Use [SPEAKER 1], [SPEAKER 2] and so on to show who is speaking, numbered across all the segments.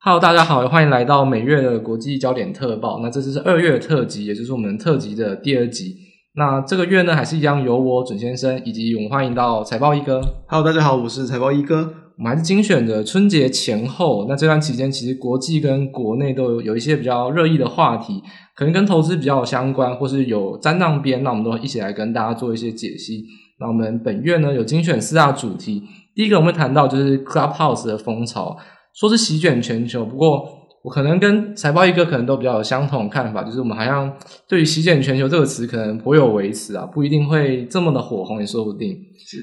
[SPEAKER 1] Hello，大家好，欢迎来到每月的国际焦点特报。那这次是二月特辑，也就是我们特辑的第二集。那这个月呢，还是一样由我准先生以及我们欢迎到财报一哥。
[SPEAKER 2] Hello，大家好，我是财报一哥。
[SPEAKER 1] 我们还是精选的春节前后。那这段期间，其实国际跟国内都有有一些比较热议的话题，可能跟投资比较有相关，或是有沾上边。那我们都一起来跟大家做一些解析。那我们本月呢，有精选四大主题。第一个，我们会谈到就是 Clubhouse 的风潮。说是席卷全球，不过我可能跟财报一哥可能都比较有相同的看法，就是我们好像对于“席卷全球”这个词可能颇有微词啊，不一定会这么的火红，也说不定。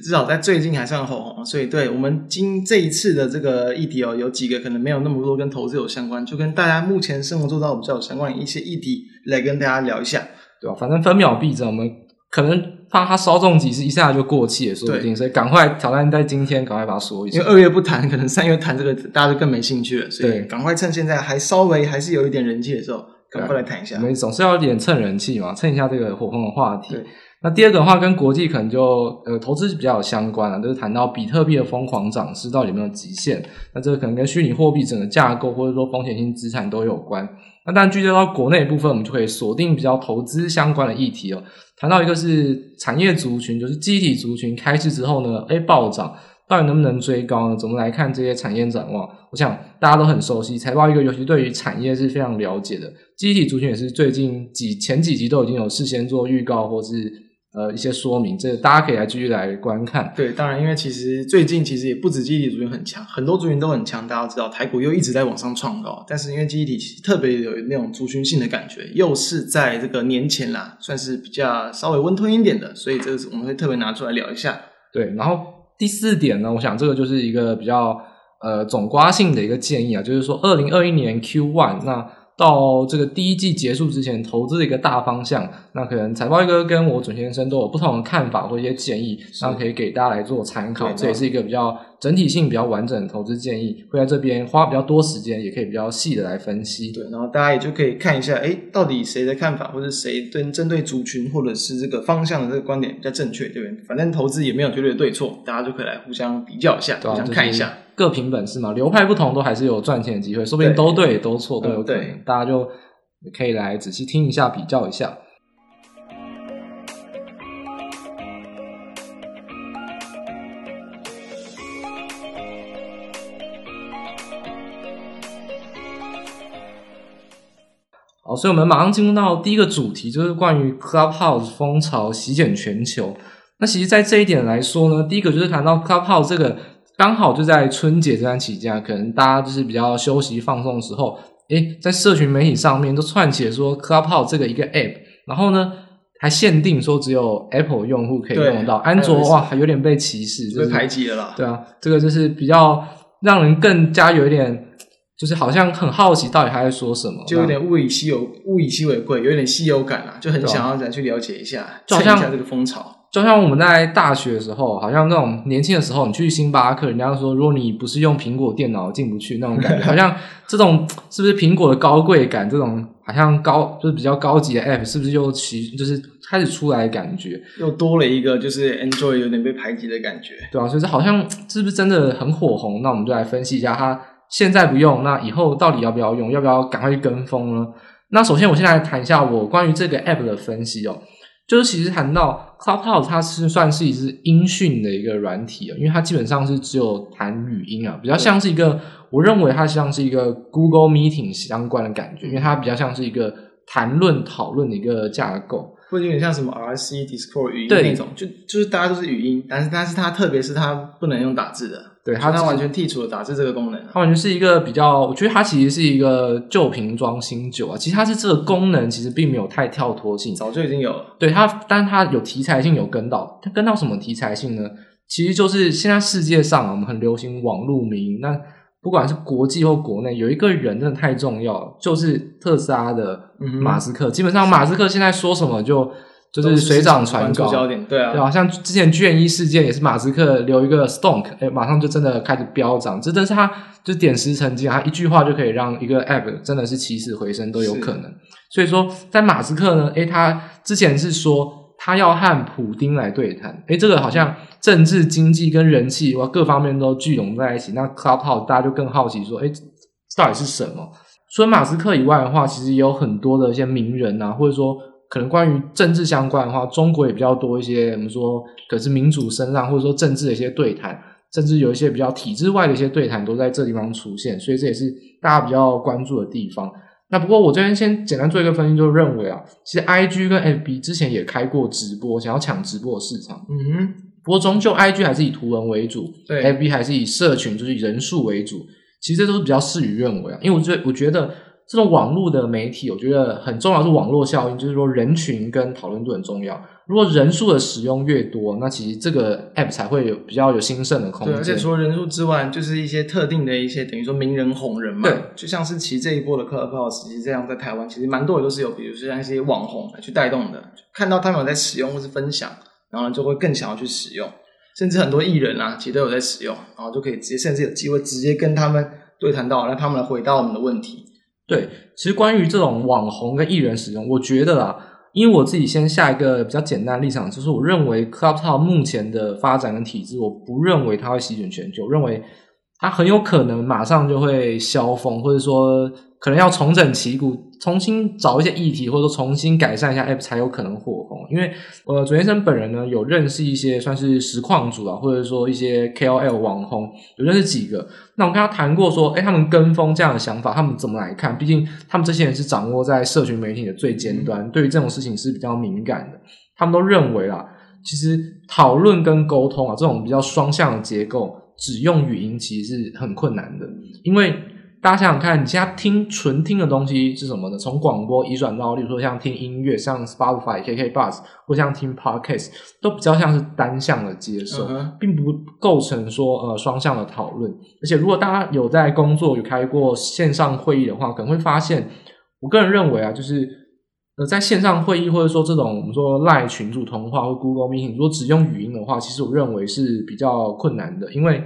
[SPEAKER 2] 至少在最近还算火红，所以对我们今这一次的这个议题哦，有几个可能没有那么多跟投资有相关，就跟大家目前生活做到比较有相关的一些议题来跟大家聊一下，
[SPEAKER 1] 对吧？反正分秒必争，我们可能。怕他稍纵即逝，一下就过气也说不定，所以赶快挑战在今天，赶快把它说一下。
[SPEAKER 2] 因为二月不谈，可能三月谈这个，大家就更没兴趣了。所以赶快趁现在还稍微还是有一点人气的时候，赶快来谈一下。
[SPEAKER 1] 我们总是要一点蹭人气嘛，蹭一下这个火红的话
[SPEAKER 2] 题。
[SPEAKER 1] 那第二个的话，跟国际可能就呃投资比较有相关了，就是谈到比特币的疯狂涨势到底有没有极限？那这个可能跟虚拟货币整个架构或者说风险性资产都有关。那当然聚焦到国内部分，我们就可以锁定比较投资相关的议题哦。谈到一个是产业族群，就是机体族群开市之后呢，哎暴涨，到底能不能追高呢？怎么来看这些产业展望？我想大家都很熟悉，财报一个尤其对于产业是非常了解的。机体族群也是最近几前几集都已经有事先做预告，或是。呃，一些说明，这个大家可以来继续来观看。
[SPEAKER 2] 对，当然，因为其实最近其实也不止记忆体族群很强，很多族群都很强。大家知道，台股又一直在往上创高，但是因为记忆体特别有那种族群性的感觉，又是在这个年前啦，算是比较稍微温吞一点的，所以这个是我们会特别拿出来聊一下。
[SPEAKER 1] 对，然后第四点呢，我想这个就是一个比较呃总瓜性的一个建议啊，就是说二零二一年 Q one 那。到这个第一季结束之前，投资的一个大方向，那可能财报一哥跟我准先生都有不同的看法或一些建议，那可以给大家来做参考。这也是一个比较整体性比较完整的投资建议，会在这边花比较多时间，也可以比较细的来分析。
[SPEAKER 2] 对，然后大家也就可以看一下，哎，到底谁的看法，或者谁对针对族群或者是这个方向的这个观点比较正确，对不对？反正投资也没有绝对的对错，大家就可以来互相比较一下，互相看一下。
[SPEAKER 1] 各凭本事嘛，流派不同，都还是有赚钱的机会，说不定都对，对都错都有可能。嗯、大家就可以来仔细听一下，比较一下。好，所以我们马上进入到第一个主题，就是关于 Clubhouse 风潮席卷全球。那其实，在这一点来说呢，第一个就是谈到 Clubhouse 这个。刚好就在春节这段期间，可能大家就是比较休息放松的时候，诶，在社群媒体上面都串起了说 Clubhouse 这个一个 App，然后呢还限定说只有 Apple 用户可以用到，安卓哇还有点被歧视，
[SPEAKER 2] 被排挤了啦。
[SPEAKER 1] 对啊，这个就是比较让人更加有一点，就是好像很好奇到底他在说什么，
[SPEAKER 2] 就有点物以稀有，物以稀为贵，有点稀有感啊，就很想要再去了解一下，蹭一下这个风潮。
[SPEAKER 1] 就像我们在大学的时候，好像那种年轻的时候，你去星巴克，人家说，如果你不是用苹果电脑进不去那种感觉，好像这种是不是苹果的高贵感？这种好像高就是比较高级的 App，是不是又起就是开始出来的感觉？
[SPEAKER 2] 又多了一个就是 Android 有点被排挤的感觉，
[SPEAKER 1] 对啊，所以这好像是不是真的很火红？那我们就来分析一下，它现在不用，那以后到底要不要用？要不要赶快去跟风呢？那首先，我现在来谈一下我关于这个 App 的分析哦。就是其实谈到 Clubhouse，它是算是一支音讯的一个软体啊，因为它基本上是只有谈语音啊，比较像是一个，我认为它像是一个 Google Meeting 相关的感觉，因为它比较像是一个谈论讨论的一个架构。
[SPEAKER 2] 会有点像什么 RC Discord 语音那种，就就是大家都是语音，但是但是它特别是它不能用打字的，
[SPEAKER 1] 对，它它
[SPEAKER 2] 完全剔除了打字这个功能，
[SPEAKER 1] 它完全是一个比较，我觉得它其实是一个旧瓶装新酒啊，其实它是这个功能其实并没有太跳脱性，
[SPEAKER 2] 早就已经有了，
[SPEAKER 1] 对它，但是它有题材性有跟到，它跟到什么题材性呢？其实就是现在世界上啊，我们很流行网络名，那。不管是国际或国内，有一个人真的太重要，就是特斯拉的马斯克。嗯、基本上，马斯克现在说什么就就是水涨船高，
[SPEAKER 2] 焦点对啊，
[SPEAKER 1] 对啊，像之前卷一事件也是马斯克留一个 stonk，哎，马上就真的开始飙涨。这真是他就点石成金，他一句话就可以让一个 app 真的是起死回生都有可能。所以说，在马斯克呢，哎，他之前是说。他要和普丁来对谈，诶，这个好像政治、经济跟人气哇各方面都聚拢在一起。那 Clubhouse 大家就更好奇说，诶，到底是什么。除了马斯克以外的话，其实也有很多的一些名人啊，或者说可能关于政治相关的话，中国也比较多一些，我们说可是民主声浪，或者说政治的一些对谈，甚至有一些比较体制外的一些对谈都在这地方出现，所以这也是大家比较关注的地方。那不过我这边先简单做一个分析，就认为啊，其实 IG 跟 FB 之前也开过直播，想要抢直播的市场。
[SPEAKER 2] 嗯哼，
[SPEAKER 1] 不过终究 IG 还是以图文为主，
[SPEAKER 2] 对
[SPEAKER 1] ，FB 还是以社群就是以人数为主。其实这都是比较事与愿违啊，因为我觉得我觉得这种网络的媒体，我觉得很重要是网络效应，就是说人群跟讨论度很重要。如果人数的使用越多，那其实这个 app 才会有比较有兴盛的空间。
[SPEAKER 2] 对，而且除了人数之外，就是一些特定的一些等于说名人红人嘛。
[SPEAKER 1] 对，
[SPEAKER 2] 就像是其实这一波的 Clubhouse，其实这样在台湾其实蛮多也都是有，比如说像一些网红来去带动的，看到他们有在使用或是分享，然后就会更想要去使用，甚至很多艺人啊，其实都有在使用，然后就可以直接甚至有机会直接跟他们对谈到，让他们来回答我们的问题。
[SPEAKER 1] 对，其实关于这种网红跟艺人使用，我觉得啊。因为我自己先下一个比较简单的立场，就是我认为 Clubhouse 目前的发展跟体制，我不认为它会席卷全球，认为它很有可能马上就会消风，或者说可能要重整旗鼓，重新找一些议题，或者说重新改善一下 App 才有可能火红。因为呃，左先生本人呢有认识一些算是实况组啊，或者说一些 KOL 网红，有认识几个。那我跟他谈过说，诶，他们跟风这样的想法，他们怎么来看？毕竟他们这些人是掌握在社群媒体的最尖端，对于这种事情是比较敏感的。他们都认为啦，其实讨论跟沟通啊，这种比较双向的结构，只用语音其实是很困难的，因为。大家想想看，你现在听纯听的东西是什么呢？从广播移转到，例如说像听音乐，像 Spotify、KK Bus 或像听 Podcast，都比较像是单向的接受，并不构成说呃双向的讨论。而且，如果大家有在工作有开过线上会议的话，可能会发现，我个人认为啊，就是呃在线上会议或者说这种我们说 Line 群组通话或 Google Meeting，如果只用语音的话，其实我认为是比较困难的，因为。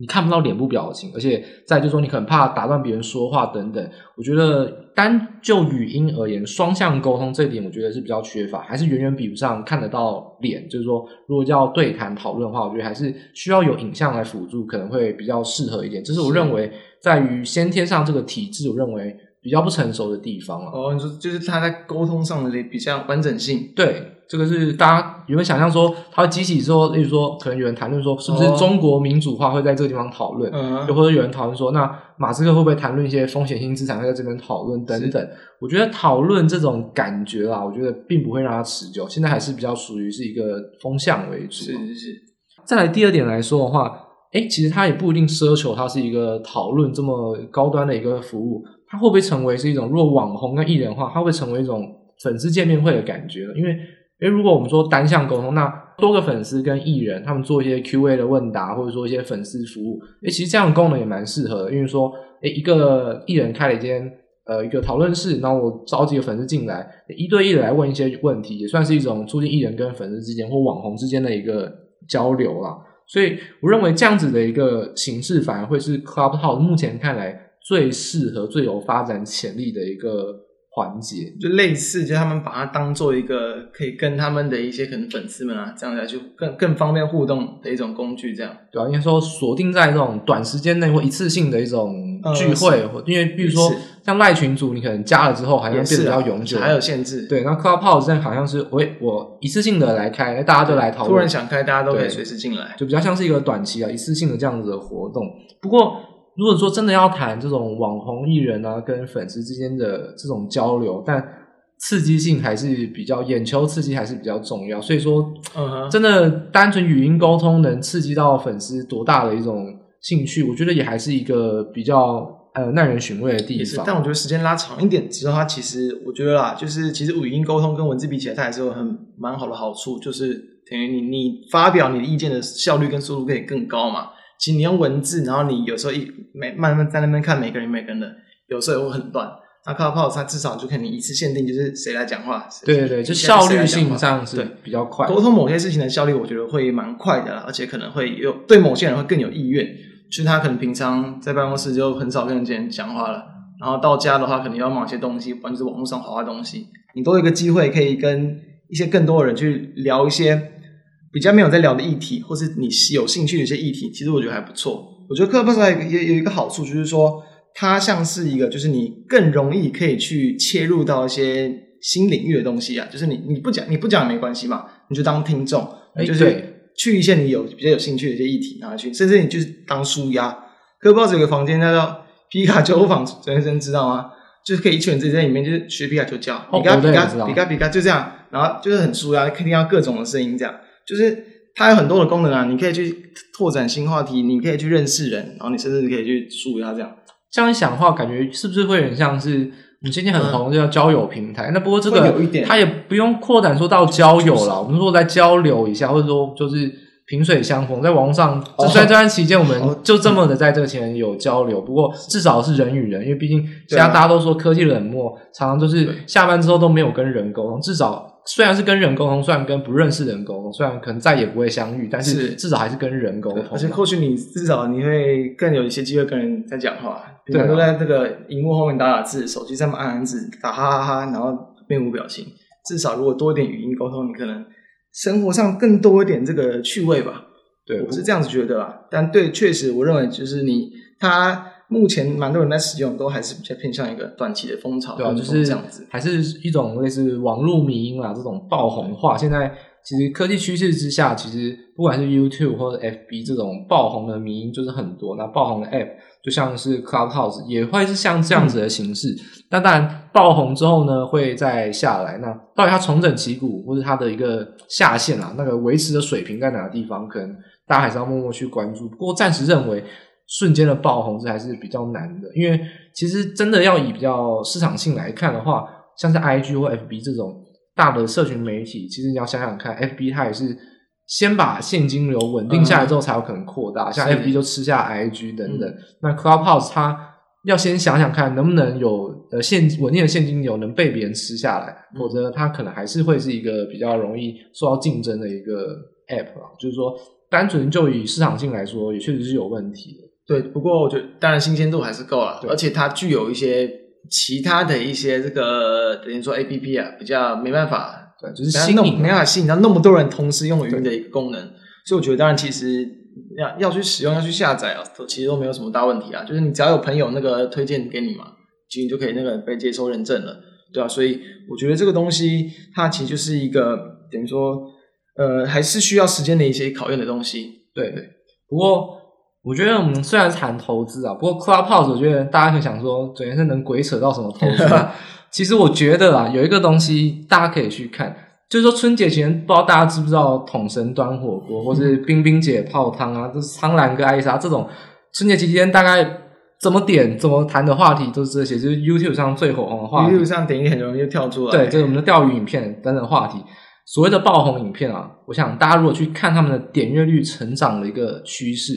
[SPEAKER 1] 你看不到脸部表情，而且再就是说，你可能怕打断别人说话等等。我觉得单就语音而言，双向沟通这一点，我觉得是比较缺乏，还是远远比不上看得到脸。就是说，如果要对谈讨论的话，我觉得还是需要有影像来辅助，可能会比较适合一点。这是我认为在于先天上这个体制，我认为比较不成熟的地方了。
[SPEAKER 2] 哦，你说就是他在沟通上的比较完整性，
[SPEAKER 1] 对。这个是大家有没有想象说，他会激起之后，例如说，可能有人谈论说，是不是中国民主化会在这个地方讨论？嗯，又或者有人讨论说，那马斯克会不会谈论一些风险性资产会在这边讨论等等？我觉得讨论这种感觉啊，我觉得并不会让它持久。现在还是比较属于是一个风向为主。
[SPEAKER 2] 是是是。
[SPEAKER 1] 再来第二点来说的话，哎，其实它也不一定奢求它是一个讨论这么高端的一个服务，它会不会成为是一种，如果网红跟艺人的话，它会成为一种粉丝见面会的感觉？因为因为如果我们说单向沟通，那多个粉丝跟艺人他们做一些 Q&A 的问答，或者说一些粉丝服务，诶，其实这样的功能也蛮适合的。因为说，诶，一个艺人开了一间呃一个讨论室，然后我找几个粉丝进来，一对一的来问一些问题，也算是一种促进艺人跟粉丝之间或网红之间的一个交流啦。所以我认为这样子的一个形式，反而会是 Clubhouse 目前看来最适合、最有发展潜力的一个。环节
[SPEAKER 2] 就类似，就他们把它当做一个可以跟他们的一些可能粉丝们啊，这样来去更更方便互动的一种工具，这样
[SPEAKER 1] 对啊，应该说锁定在这种短时间内或一次性的一种聚会，呃、因为比如说像赖群组，你可能加了之后，好像变得比较永久，
[SPEAKER 2] 还有限制。
[SPEAKER 1] 对，那 Clubhouse 现在好像是我我一次性的来开，大家都来讨论，
[SPEAKER 2] 突然想开，大家都可以随时进来，
[SPEAKER 1] 就比较像是一个短期啊一次性的这样子的活动。不过。如果说真的要谈这种网红艺人啊，跟粉丝之间的这种交流，但刺激性还是比较，眼球刺激还是比较重要。所以说，嗯，真的单纯语音沟通能刺激到粉丝多大的一种兴趣，我觉得也还是一个比较呃耐人寻味的地方。
[SPEAKER 2] 但我觉得时间拉长一点之后，它其实我觉得啦，就是其实语音沟通跟文字比起来，它还是有很蛮好的好处，就是等于你你发表你的意见的效率跟速度可以更高嘛。其实你用文字，然后你有时候一每慢慢在那边看每个人每个人的，有时候也会很乱。那 Clubhouse 它至少就看你一次限定，就是谁来讲话。
[SPEAKER 1] 对对对，就效率性上是比较快。
[SPEAKER 2] 沟通某些事情的效率，我觉得会蛮快的啦，而且可能会有对某些人会更有意愿。就是他可能平常在办公室就很少跟人家讲话了，然后到家的话，可能要忙一些东西，不然就是网络上好的东西，你都有一个机会可以跟一些更多的人去聊一些。比较没有在聊的议题，或是你有兴趣的一些议题，其实我觉得还不错。我觉得 Clubhouse 也有一个好处，就是说它像是一个，就是你更容易可以去切入到一些新领域的东西啊。就是你你不讲你不讲也没关系嘛，你就当听众，
[SPEAKER 1] 欸、
[SPEAKER 2] 就是去一些你有比较有兴趣的一些议题拿去，甚至你就是当书压。可不知道有个房间叫做皮卡丘房，陈医生知道吗？就是可以一群人自己在里面就是学皮卡丘叫，皮卡皮卡皮卡皮卡就这样，然后就是很舒压，可以听到各种的声音，这样就是。它有很多的功能啊，你可以去拓展新话题，你可以去认识人，然后你甚至可以去输一下这
[SPEAKER 1] 样。这样一想的话，感觉是不是会像是你今天很红，就叫交友平台？嗯、那不过这个它也不用扩展说到交友了，我们说在交流一下，或者说就是萍水相逢，在网上在这段期间，我们就这么的在这个前有交流。不过至少是人与人，因为毕竟现在大家都说科技冷漠，常常就是下班之后都没有跟人沟通，至少。虽然是跟人沟通，虽然跟不认识的人沟通，虽然可能再也不会相遇，但是至少还是跟人沟通。
[SPEAKER 2] 而且或许你至少你会更有一些机会跟人在讲话。对，都在这个荧幕后面打打字，手机上面按按字，打哈哈哈，然后面无表情。至少如果多一点语音沟通，你可能生活上更多一点这个趣味吧。对，我是这样子觉得啦。但对，确实我认为就是你他。目前蛮多人在使用，都还是比较偏向一个短期的风潮，对啊，就是这样子，
[SPEAKER 1] 还是一种类似网络迷因啊这种爆红化。现在其实科技趋势之下，其实不管是 YouTube 或者 FB 这种爆红的迷因就是很多。那爆红的 App 就像是 Clubhouse 也会是像这样子的形式。那、嗯、当然爆红之后呢，会再下来。那到底它重整旗鼓，或是它的一个下限啊，那个维持的水平在哪个地方，可能大家还是要默默去关注。不过暂时认为。瞬间的爆红这还是比较难的，因为其实真的要以比较市场性来看的话，像是 IG 或 FB 这种大的社群媒体，其实你要想想看，FB 它也是先把现金流稳定下来之后才有可能扩大，嗯、像 FB 就吃下 IG 等等。嗯、那 Clubhouse 它要先想想看能不能有呃现稳定的现金流能被别人吃下来，嗯、否则它可能还是会是一个比较容易受到竞争的一个 App 啊。就是说，单纯就以市场性来说，也确实是有问题的。
[SPEAKER 2] 对，不过我觉得当然新鲜度还是够了，而且它具有一些其他的一些这个等于说 A P P 啊，比较没办法，对，就是吸引没办法吸引到那么多人同时用语音的一个功能，所以我觉得当然其实要要去使用要去下载啊，都其实都没有什么大问题啊，就是你只要有朋友那个推荐给你嘛，其实你就可以那个被接收认证了，对啊，所以我觉得这个东西它其实就是一个等于说呃还是需要时间的一些考验的东西，对对，不过。
[SPEAKER 1] 我觉得我们虽然谈投资啊，不过 Clubhouse 我觉得大家可以想说，昨天是能鬼扯到什么投资？其实我觉得啊，有一个东西大家可以去看，就是说春节前不知道大家知不知道桶神端火锅，或是冰冰姐泡汤啊，就是苍兰跟艾莎这种春节期间大概怎么点怎么谈的话题都是这些，就是 YouTube 上最火红的话题。
[SPEAKER 2] YouTube 上点一点很容易就跳出来。
[SPEAKER 1] 对，就是我们的钓鱼影片等等话题。所谓的爆红影片啊，我想大家如果去看他们的点阅率成长的一个趋势。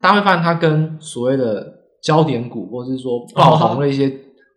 [SPEAKER 1] 大家会发现，它跟所谓的焦点股，或者是说爆红的一些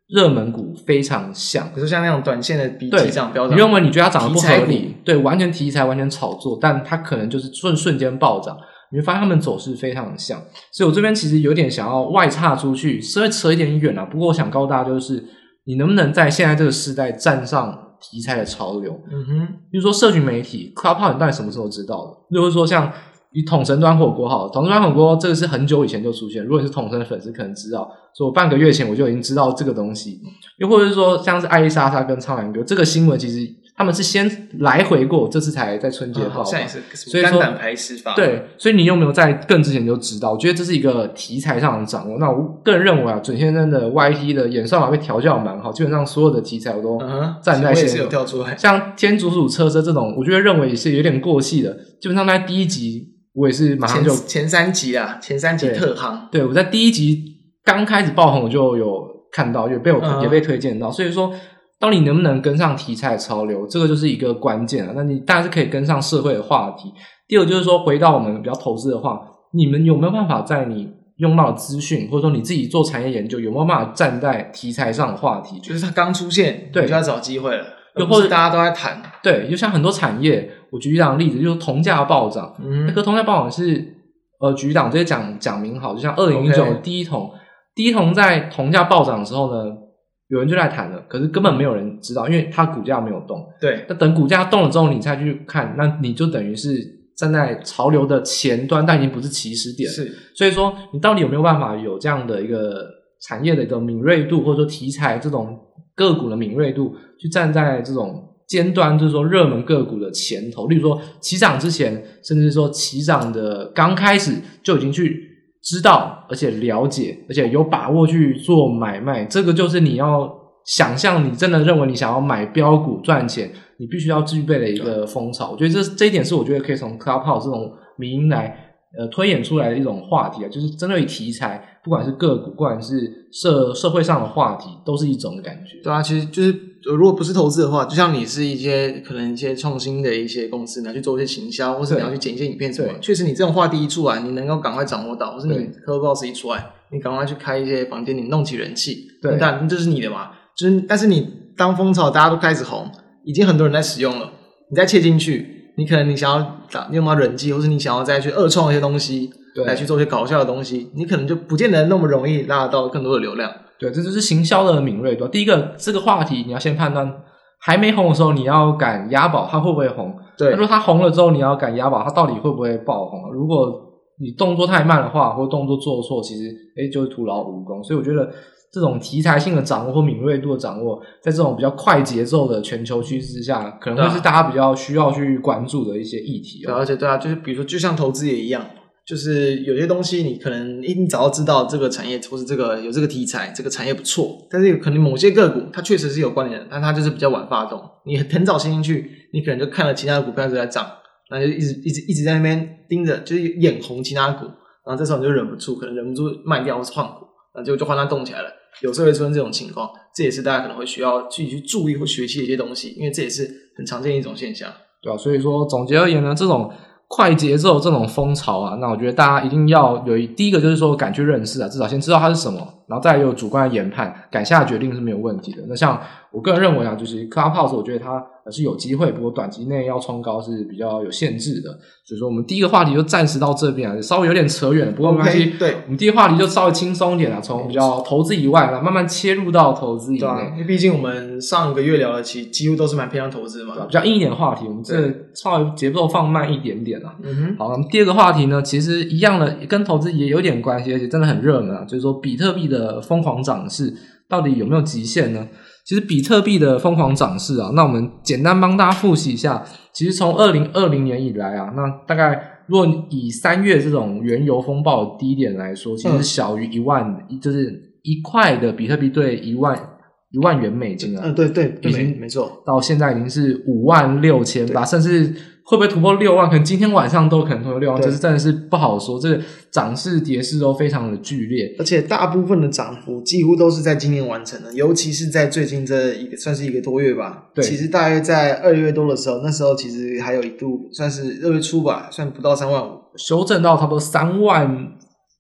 [SPEAKER 1] 热门股非常像。
[SPEAKER 2] 比如说像那种短线的比急涨飙涨，
[SPEAKER 1] 你认为你觉得它涨得不合理？对，完全题材，完全炒作，但它可能就是瞬瞬间暴涨。你会发现它们走势非常的像。所以我这边其实有点想要外岔出去，稍微扯一点远啊。不过我想告诉大家，就是你能不能在现在这个时代站上题材的潮流？嗯哼，比如说社群媒体，Clubhouse 你到底什么时候知道的？如果说像。以统神端火锅好了，统神端火锅这个是很久以前就出现。如果你是统神的粉丝，可能知道，说我半个月前我就已经知道这个东西。又或者是说，像是艾丽莎莎跟苍兰哥这个新闻，其实他们是先来回过，这次才在春节报。
[SPEAKER 2] 现在是所以说肝胆排石法。
[SPEAKER 1] 对，所以你有没有在更之前就知道？我觉得这是一个题材上的掌握。那我个人认为啊，准先生的 YT 的演算法被调教蛮好，基本上所有的题材我都站在线。
[SPEAKER 2] 有跳出来。
[SPEAKER 1] 像天竺鼠车车这种，我觉得认为也是有点过气的。基本上在第一集。我也是马上就
[SPEAKER 2] 前，前三集啊，前三集特夯。
[SPEAKER 1] 对，我在第一集刚开始爆红，我就有看到，就被我、嗯、也被推荐到。所以说，到底能不能跟上题材的潮流，这个就是一个关键啊。那你当然是可以跟上社会的话题。第二就是说，回到我们比较投资的话，你们有没有办法在你用到的资讯，或者说你自己做产业研究，有没有办法站在题材上的话题？
[SPEAKER 2] 就是它刚出现，对，就要找机会了。
[SPEAKER 1] 又或者
[SPEAKER 2] 大家都在谈，
[SPEAKER 1] 对，就像很多产业，我举一两个例子，就是铜价暴涨。嗯，那个铜价暴涨是，呃，局长直接讲讲明好，就像二零一九第一桶，第一桶在铜价暴涨的时候呢，有人就在谈了，可是根本没有人知道，因为它股价没有动。
[SPEAKER 2] 对，
[SPEAKER 1] 那等股价动了之后，你再去看，那你就等于是站在潮流的前端，但已经不是起始点。
[SPEAKER 2] 是，
[SPEAKER 1] 所以说你到底有没有办法有这样的一个产业的一个敏锐度，或者说题材这种个股的敏锐度，去站在这种尖端，就是说热门个股的前头，例如说起涨之前，甚至说起涨的刚开始就已经去知道，而且了解，而且有把握去做买卖，这个就是你要想象，你真的认为你想要买标股赚钱，你必须要具备的一个风潮。我觉得这这一点是我觉得可以从 Clubhouse 这种名义来。呃，推演出来的一种话题啊，就是针对题材，不管是个股，不管是社社会上的话题，都是一种感觉。
[SPEAKER 2] 对啊，其实就是如果不是投资的话，就像你是一些可能一些创新的一些公司，你要去做一些行销，或是你要去剪一些影片什么，确实你这种话题一出来，你能够赶快掌握到，或是你 Clubhouse 一出来，你赶快去开一些房间，你弄起人气，对，但这是你的嘛，就是但是你当风潮大家都开始红，已经很多人在使用了，你再切进去。你可能你想要打用到人气，或是你想要再去二创一些东西，对，来去做一些搞笑的东西，你可能就不见得那么容易拉得到更多的流量。
[SPEAKER 1] 对，这就是行销的敏锐度。第一个，这个话题你要先判断，还没红的时候，你要敢押宝，它会不会红？对，如果它红了之后，你要敢押宝，它到底会不会爆红？如果你动作太慢的话，或动作做错，其实诶就是徒劳无功。所以我觉得。这种题材性的掌握或敏锐度的掌握，在这种比较快节奏的全球趋势之下，可能会是大家比较需要去关注的一些议题。
[SPEAKER 2] 对，而且对啊，就是比如说，就像投资也一样，就是有些东西你可能你早就知道这个产业或是这个有这个题材，这个产业不错，但是有可能某些个股它确实是有关联的，但它就是比较晚发动。你很早先进去，你可能就看了其他的股票就在涨，那就一直一直一直在那边盯着，就是眼红其他股，然后这时候你就忍不住，可能忍不住卖掉或是换股，那就就换它动起来了。有时候会出现这种情况，这也是大家可能会需要去去注意或学习的一些东西，因为这也是很常见的一种现象，
[SPEAKER 1] 对吧？所以说，总结而言呢，这种。快节奏这种风潮啊，那我觉得大家一定要有一第一个就是说敢去认识啊，至少先知道它是什么，然后再有主观的研判，敢下决定是没有问题的。那像我个人认为啊，就是 Clubhouse，我觉得它是有机会，不过短期内要冲高是比较有限制的。所以说，我们第一个话题就暂时到这边啊，稍微有点扯远了，不过没关系。
[SPEAKER 2] Okay, 对，
[SPEAKER 1] 我们第一个话题就稍微轻松一点啊，从比较投资以外啊，慢慢切入到投资以内。
[SPEAKER 2] 啊，因为毕竟我们上个月聊的其实几乎都是蛮偏向投资嘛，
[SPEAKER 1] 比较硬一点的话题，我们这稍微节奏放慢一点点啊。嗯哼，好。第二个话题呢，其实一样的，跟投资也有点关系，而且真的很热门啊。就是说，比特币的疯狂涨势到底有没有极限呢？其实，比特币的疯狂涨势啊，那我们简单帮大家复习一下。其实，从二零二零年以来啊，那大概若以三月这种原油风暴的低点来说，其实小于一万，嗯、就是一块的比特币兑一万一万元美金啊。
[SPEAKER 2] 嗯，对对，已经没错，
[SPEAKER 1] 到现在已经是五万六千八，甚至。会不会突破六万？可能今天晚上都可能突破六万，这是真的是不好说。这个涨势跌势都非常的剧烈，
[SPEAKER 2] 而且大部分的涨幅几乎都是在今年完成的，尤其是在最近这一个算是一个多月吧。对，其实大约在二月多的时候，那时候其实还有一度算是二月初吧，算不到三万五，
[SPEAKER 1] 修正到差不多三万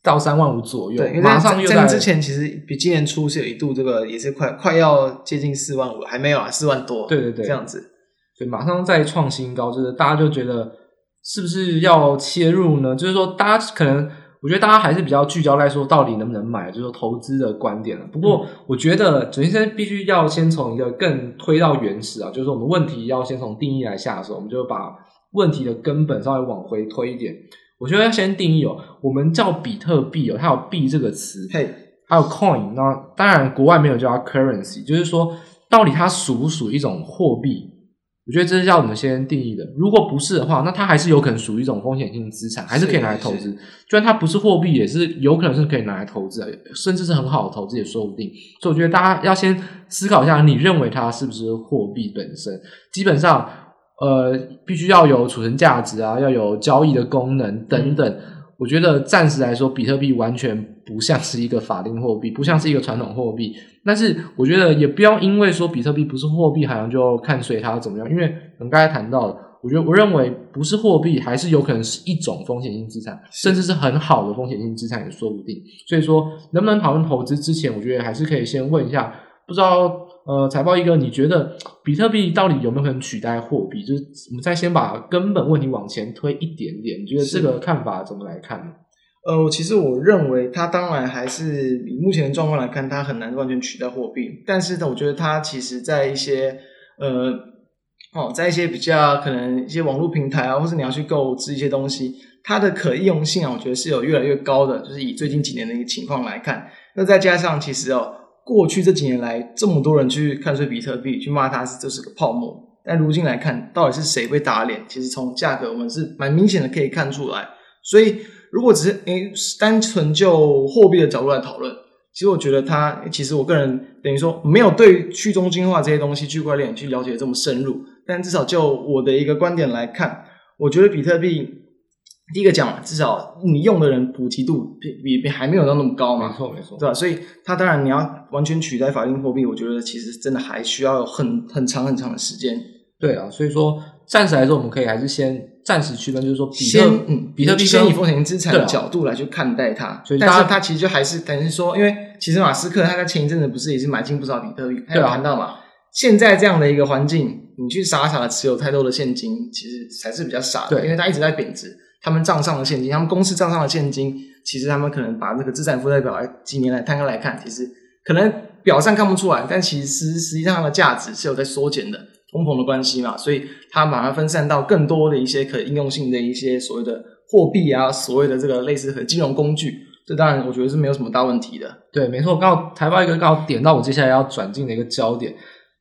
[SPEAKER 1] 到三万五左右。
[SPEAKER 2] 对，马上又在之前其实比今年初是有一度这个也是快快要接近四万五，还没有啊，四万多。
[SPEAKER 1] 对对对，
[SPEAKER 2] 这样子。
[SPEAKER 1] 对，马上再创新高，就是大家就觉得是不是要切入呢？就是说，大家可能我觉得大家还是比较聚焦在说到底能不能买，就是说投资的观点了。不过，我觉得首先必须要先从一个更推到原始啊，就是说我们问题要先从定义来下手，我们就把问题的根本稍微往回推一点。我觉得要先定义哦，我们叫比特币哦，它有币这个词，
[SPEAKER 2] 嘿，
[SPEAKER 1] 还有 coin，那当然国外没有叫它 currency，就是说到底它属不属于一种货币？我觉得这是要我们先定义的。如果不是的话，那它还是有可能属于一种风险性资产，还是可以拿来投资。虽然它不是货币，也是有可能是可以拿来投资的，甚至是很好的投资也说不定。所以我觉得大家要先思考一下，你认为它是不是货币本身？基本上，呃，必须要有储存价值啊，要有交易的功能等等。嗯我觉得暂时来说，比特币完全不像是一个法定货币，不像是一个传统货币。但是，我觉得也不要因为说比特币不是货币，好像就看衰它怎么样。因为我们刚才谈到了，我觉得我认为不是货币，还是有可能是一种风险性资产，甚至是很好的风险性资产也说不定。所以说，能不能讨论投资之前，我觉得还是可以先问一下，不知道。呃，财报一哥，你觉得比特币到底有没有可能取代货币？就是我们再先把根本问题往前推一点点，你觉得这个看法怎么来看呢？
[SPEAKER 2] 呃，其实我认为它当然还是以目前的状况来看，它很难完全取代货币。但是呢，我觉得它其实在一些呃哦，在一些比较可能一些网络平台啊，或是你要去购置一些东西，它的可应用性啊，我觉得是有越来越高的。就是以最近几年的一个情况来看，那再加上其实哦，过去这几年来这么多人去看衰比特币，去骂它是这是个泡沫，但如今来看，到底是谁被打脸？其实从价格我们是蛮明显的可以看出来。所以如果只是诶单纯就货币的角度来讨论，其实我觉得它其实我个人等于说没有对去中心化这些东西区块链去了解这么深入，但至少就我的一个观点来看。我觉得比特币第一个讲，至少你用的人普及度比比比还没有到那么高嘛，
[SPEAKER 1] 没错没错，
[SPEAKER 2] 对吧？所以它当然你要完全取代法定货币，我觉得其实真的还需要有很很长很长的时间。
[SPEAKER 1] 对啊，所以说暂时来说，我们可以还是先暂时区分，就是说比特
[SPEAKER 2] 先嗯，比特币先以风险资产的角度来去看待它。
[SPEAKER 1] 啊、所以
[SPEAKER 2] 但是它其实就还是等于说，因为其实马斯克他在前一阵子不是也是买进不少比特币，他有谈到嘛。现在这样的一个环境，你去傻傻的持有太多的现金，其实才是比较傻的。对，因为它一直在贬值，他们账上的现金，他们公司账上的现金，其实他们可能把那个资产负债表来几年来摊开来看，其实可能表上看不出来，但其实实际上它的价值是有在缩减的，通膨的关系嘛，所以它把它分散到更多的一些可应用性的一些所谓的货币啊，所谓的这个类似和金融工具，这当然我觉得是没有什么大问题的。
[SPEAKER 1] 对，没错，刚好台报一个刚好点到我接下来要转进的一个焦点。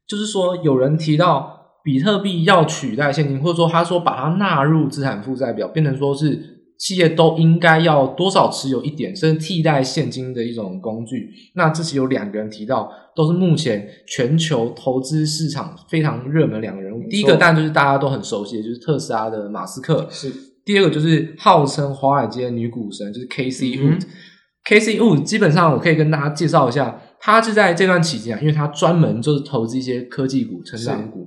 [SPEAKER 1] 就是说，有人提到比特币要取代现金，或者说他说把它纳入资产负债表，变成说是企业都应该要多少持有一点，甚至替代现金的一种工具。那这是有两个人提到，都是目前全球投资市场非常热门两个人物。第一个当然就是大家都很熟悉的，就是特斯拉的马斯克。
[SPEAKER 2] 是。
[SPEAKER 1] 第二个就是号称华尔街女股神，就是 Wood 基本上我可以跟大家介绍一下，他是在这段期间啊，因为他专门就是投资一些科技股、成长股。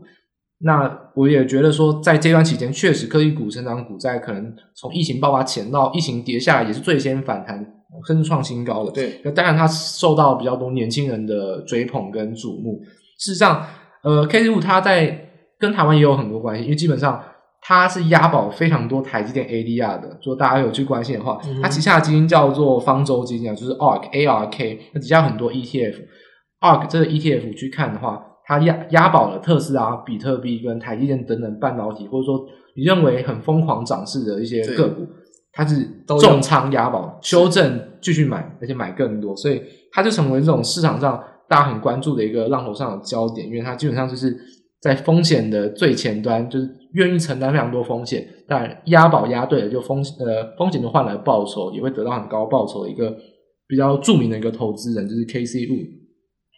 [SPEAKER 1] 那我也觉得说，在这段期间，确实科技股、成长股在可能从疫情爆发前到疫情跌下来，也是最先反弹，甚至创新高的。
[SPEAKER 2] 对，
[SPEAKER 1] 那当然它受到比较多年轻人的追捧跟瞩目。事实上，呃，Casey Wood 他在跟台湾也有很多关系，因为基本上。它是押宝非常多台积电 ADR 的，如果大家有去关心的话，它旗下的基金叫做方舟基金啊，就是 ARK ARK，那底下有很多 ETF。ARK 这个 ETF 去看的话，它押押宝了特斯拉、比特币跟台积电等等半导体，或者说你认为很疯狂涨势的一些个股，它是重仓押宝，修正继续买，而且买更多，所以它就成为这种市场上大家很关注的一个浪头上的焦点，因为它基本上就是在风险的最前端，就是。愿意承担非常多风险，但押宝押对了，就风呃风险就换来报酬，也会得到很高报酬的一个比较著名的一个投资人，就是 Casey Wood。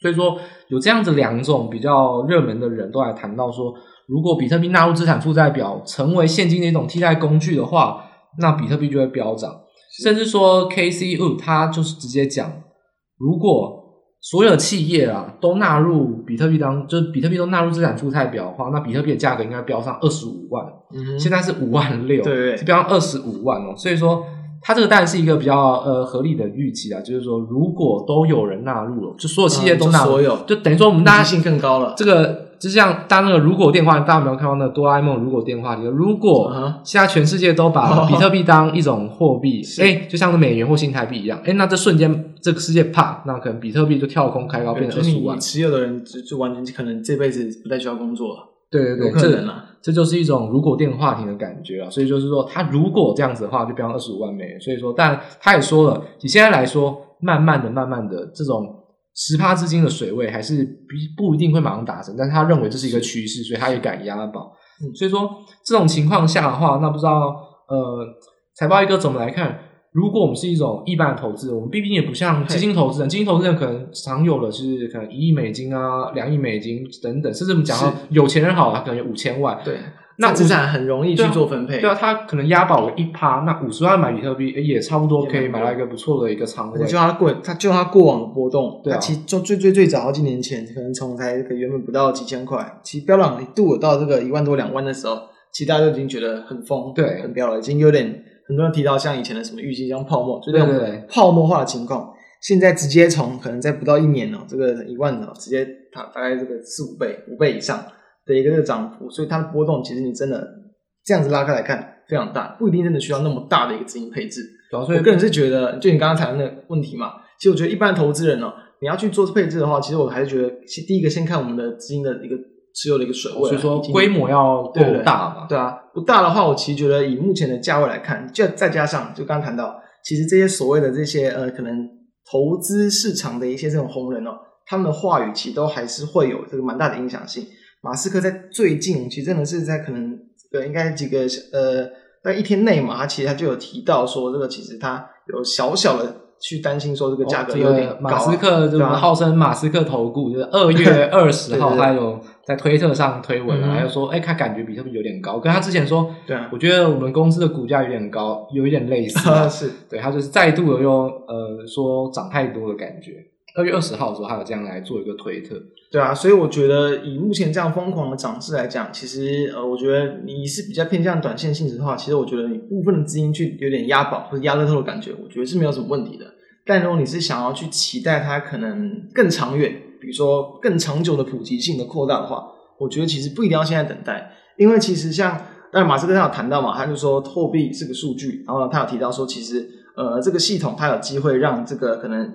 [SPEAKER 1] 所以说有这样子两种比较热门的人都来谈到说，如果比特币纳入资产负债表，成为现金的一种替代工具的话，那比特币就会飙涨。甚至说 Casey Wood 他就是直接讲，如果所有企业啊，都纳入比特币当，就是比特币都纳入资产负债表的话，那比特币的价格应该飙上二十五万。嗯哼，现在是五万六，对对，是飙上二十五万哦。所以说，它这个当然是一个比较呃合理的预期啊，就是说，如果都有人纳入了，就所有企业都纳入，嗯、所有，就等于说我们大家
[SPEAKER 2] 性更高了。
[SPEAKER 1] 这个。就像当那个如果电话，大家有没有看到那个哆啦 A 梦如果电话里？如果现在全世界都把比特币当一种货币，哎、uh 就像是美元或新台币一样，哎、欸，那这瞬间这个世界啪，那可能比特币就跳空开高，变成二十五万。
[SPEAKER 2] 持有的人就就完全可能这辈子不再需要工作了。
[SPEAKER 1] 对对对，这这就是一种如果电话亭的感觉啊。所以就是说，他如果这样子的话，就变成二十五万美元。所以说，但他也说了，你现在来说，慢慢的、慢慢的这种。十趴资金的水位还是不不一定会马上达成，但是他认为这是一个趋势，所以他也敢押宝。所以说这种情况下的话，那不知道呃，财报一哥怎么来看？如果我们是一种一般的投资，我们毕竟也不像基金投资人，基金投资人可能常有的是可能一亿美金啊、两亿美金等等，甚至我们讲到有钱人好，他可能有五千万。对。
[SPEAKER 2] 那资产很容易去做分配，
[SPEAKER 1] 对啊，他可能押宝一趴，那五十万买比特币也差不多可以买到一个不错的一个仓位。
[SPEAKER 2] 就他过，他就他过往的波动，对啊，其实就最最最早好几年前，可能从才原本不到几千块，其实飙涨一度到这个一万多两万的时候，其实大家都已经觉得很疯，
[SPEAKER 1] 对，
[SPEAKER 2] 很飙了，已经有点很多人提到像以前的什么预期像泡沫，就那种泡沫化的情况，现在直接从可能在不到一年哦，这个一万哦，直接它大概这个四五倍、五倍以上的一个这个涨幅，所以它的波动其实你真的。这样子拉开来看非常大，不一定真的需要那么大的一个资金配置。所以我个人是觉得，就你刚刚谈的那个问题嘛，其实我觉得一般投资人呢、喔，你要去做配置的话，其实我还是觉得，第一个先看我们的资金的一个持有的一个水位，
[SPEAKER 1] 所以说规模要够大嘛。
[SPEAKER 2] 对啊，不大的话，我其实觉得以目前的价位来看，就再加上就刚刚谈到，其实这些所谓的这些呃，可能投资市场的一些这种红人哦，他们的话语其实都还是会有这个蛮大的影响性。马斯克在最近其实真的是在可能呃，应该几个呃，在一天内嘛，他其实他就有提到说，这个其实他有小小的。去担心说这个价格有点高，啊，
[SPEAKER 1] 马斯克这个号称马斯克投顾，就是二月二十号他有在推特上推文，他就说，哎，他感觉比特币有点高，跟他之前说，对啊，我觉得我们公司的股价有点高，有一点类似，啊，是对，他就是再度的用呃说涨太多的感觉。二月二十号的时候，他有这样来做一个推特。
[SPEAKER 2] 对啊，所以我觉得以目前这样疯狂的涨势来讲，其实呃，我觉得你是比较偏向短线性质的话，其实我觉得你部分的资金去有点押宝或者押乐透的感觉，我觉得是没有什么问题的。但如果你是想要去期待它可能更长远，比如说更长久的普及性的扩大的话，我觉得其实不一定要现在等待，因为其实像当然马斯克他有谈到嘛，他就说货币是个数据，然后他有提到说其实呃这个系统它有机会让这个可能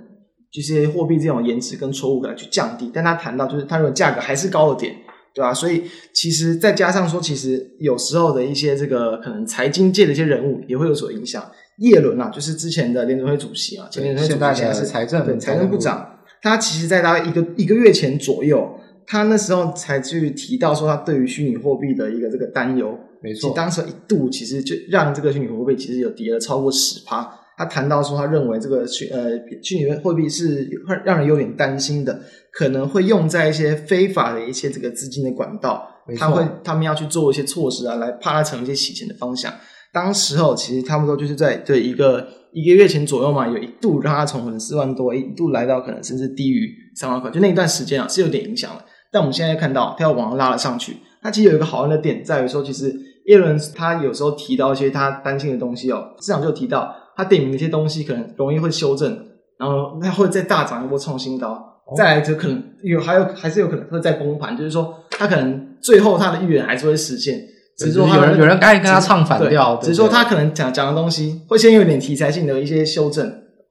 [SPEAKER 2] 这些货币这种延迟跟错误感去降低，但他谈到就是他如果价格还是高了点，对吧？所以其实再加上说，其实有时候的一些这个可能财经界的一些人物也会有所影响。叶伦啊，就是之前的联准会主席啊，前联储会主席现在是财政对财政部长。他其实在大概一个一个月前左右，他那时候才去提到说他对于虚拟货币的一个这个担忧。没错，当时一度其实就让这个虚拟货币其实有跌了超过十趴。他谈到说，他认为这个虚呃虚拟货币是会让人有点担心的，可能会用在一些非法的一些这个资金的管道。他会他们要去做一些措施啊，来怕它成一些洗钱的方向。当时候其实差不多就是在对一个一个月前左右嘛，有一度让它从可能四万多，一度来到可能甚至低于三万块，就那一段时间啊是有点影响的。但我们现在看到它要往上拉了上去，它其实有一个好玩的点在于说，其实耶伦他有时候提到一些他担心的东西哦，市场就提到他点名的一些东西可能容易会修正，然后它会再大涨一波创新高，再来就可能有还有还是有可能会再崩盘，就是说它可能最后它的预言还是会实现。只是说有人
[SPEAKER 1] 有人刚才跟他唱反调，
[SPEAKER 2] 只是说他可能讲讲的东西会先有点题材性的一些修正，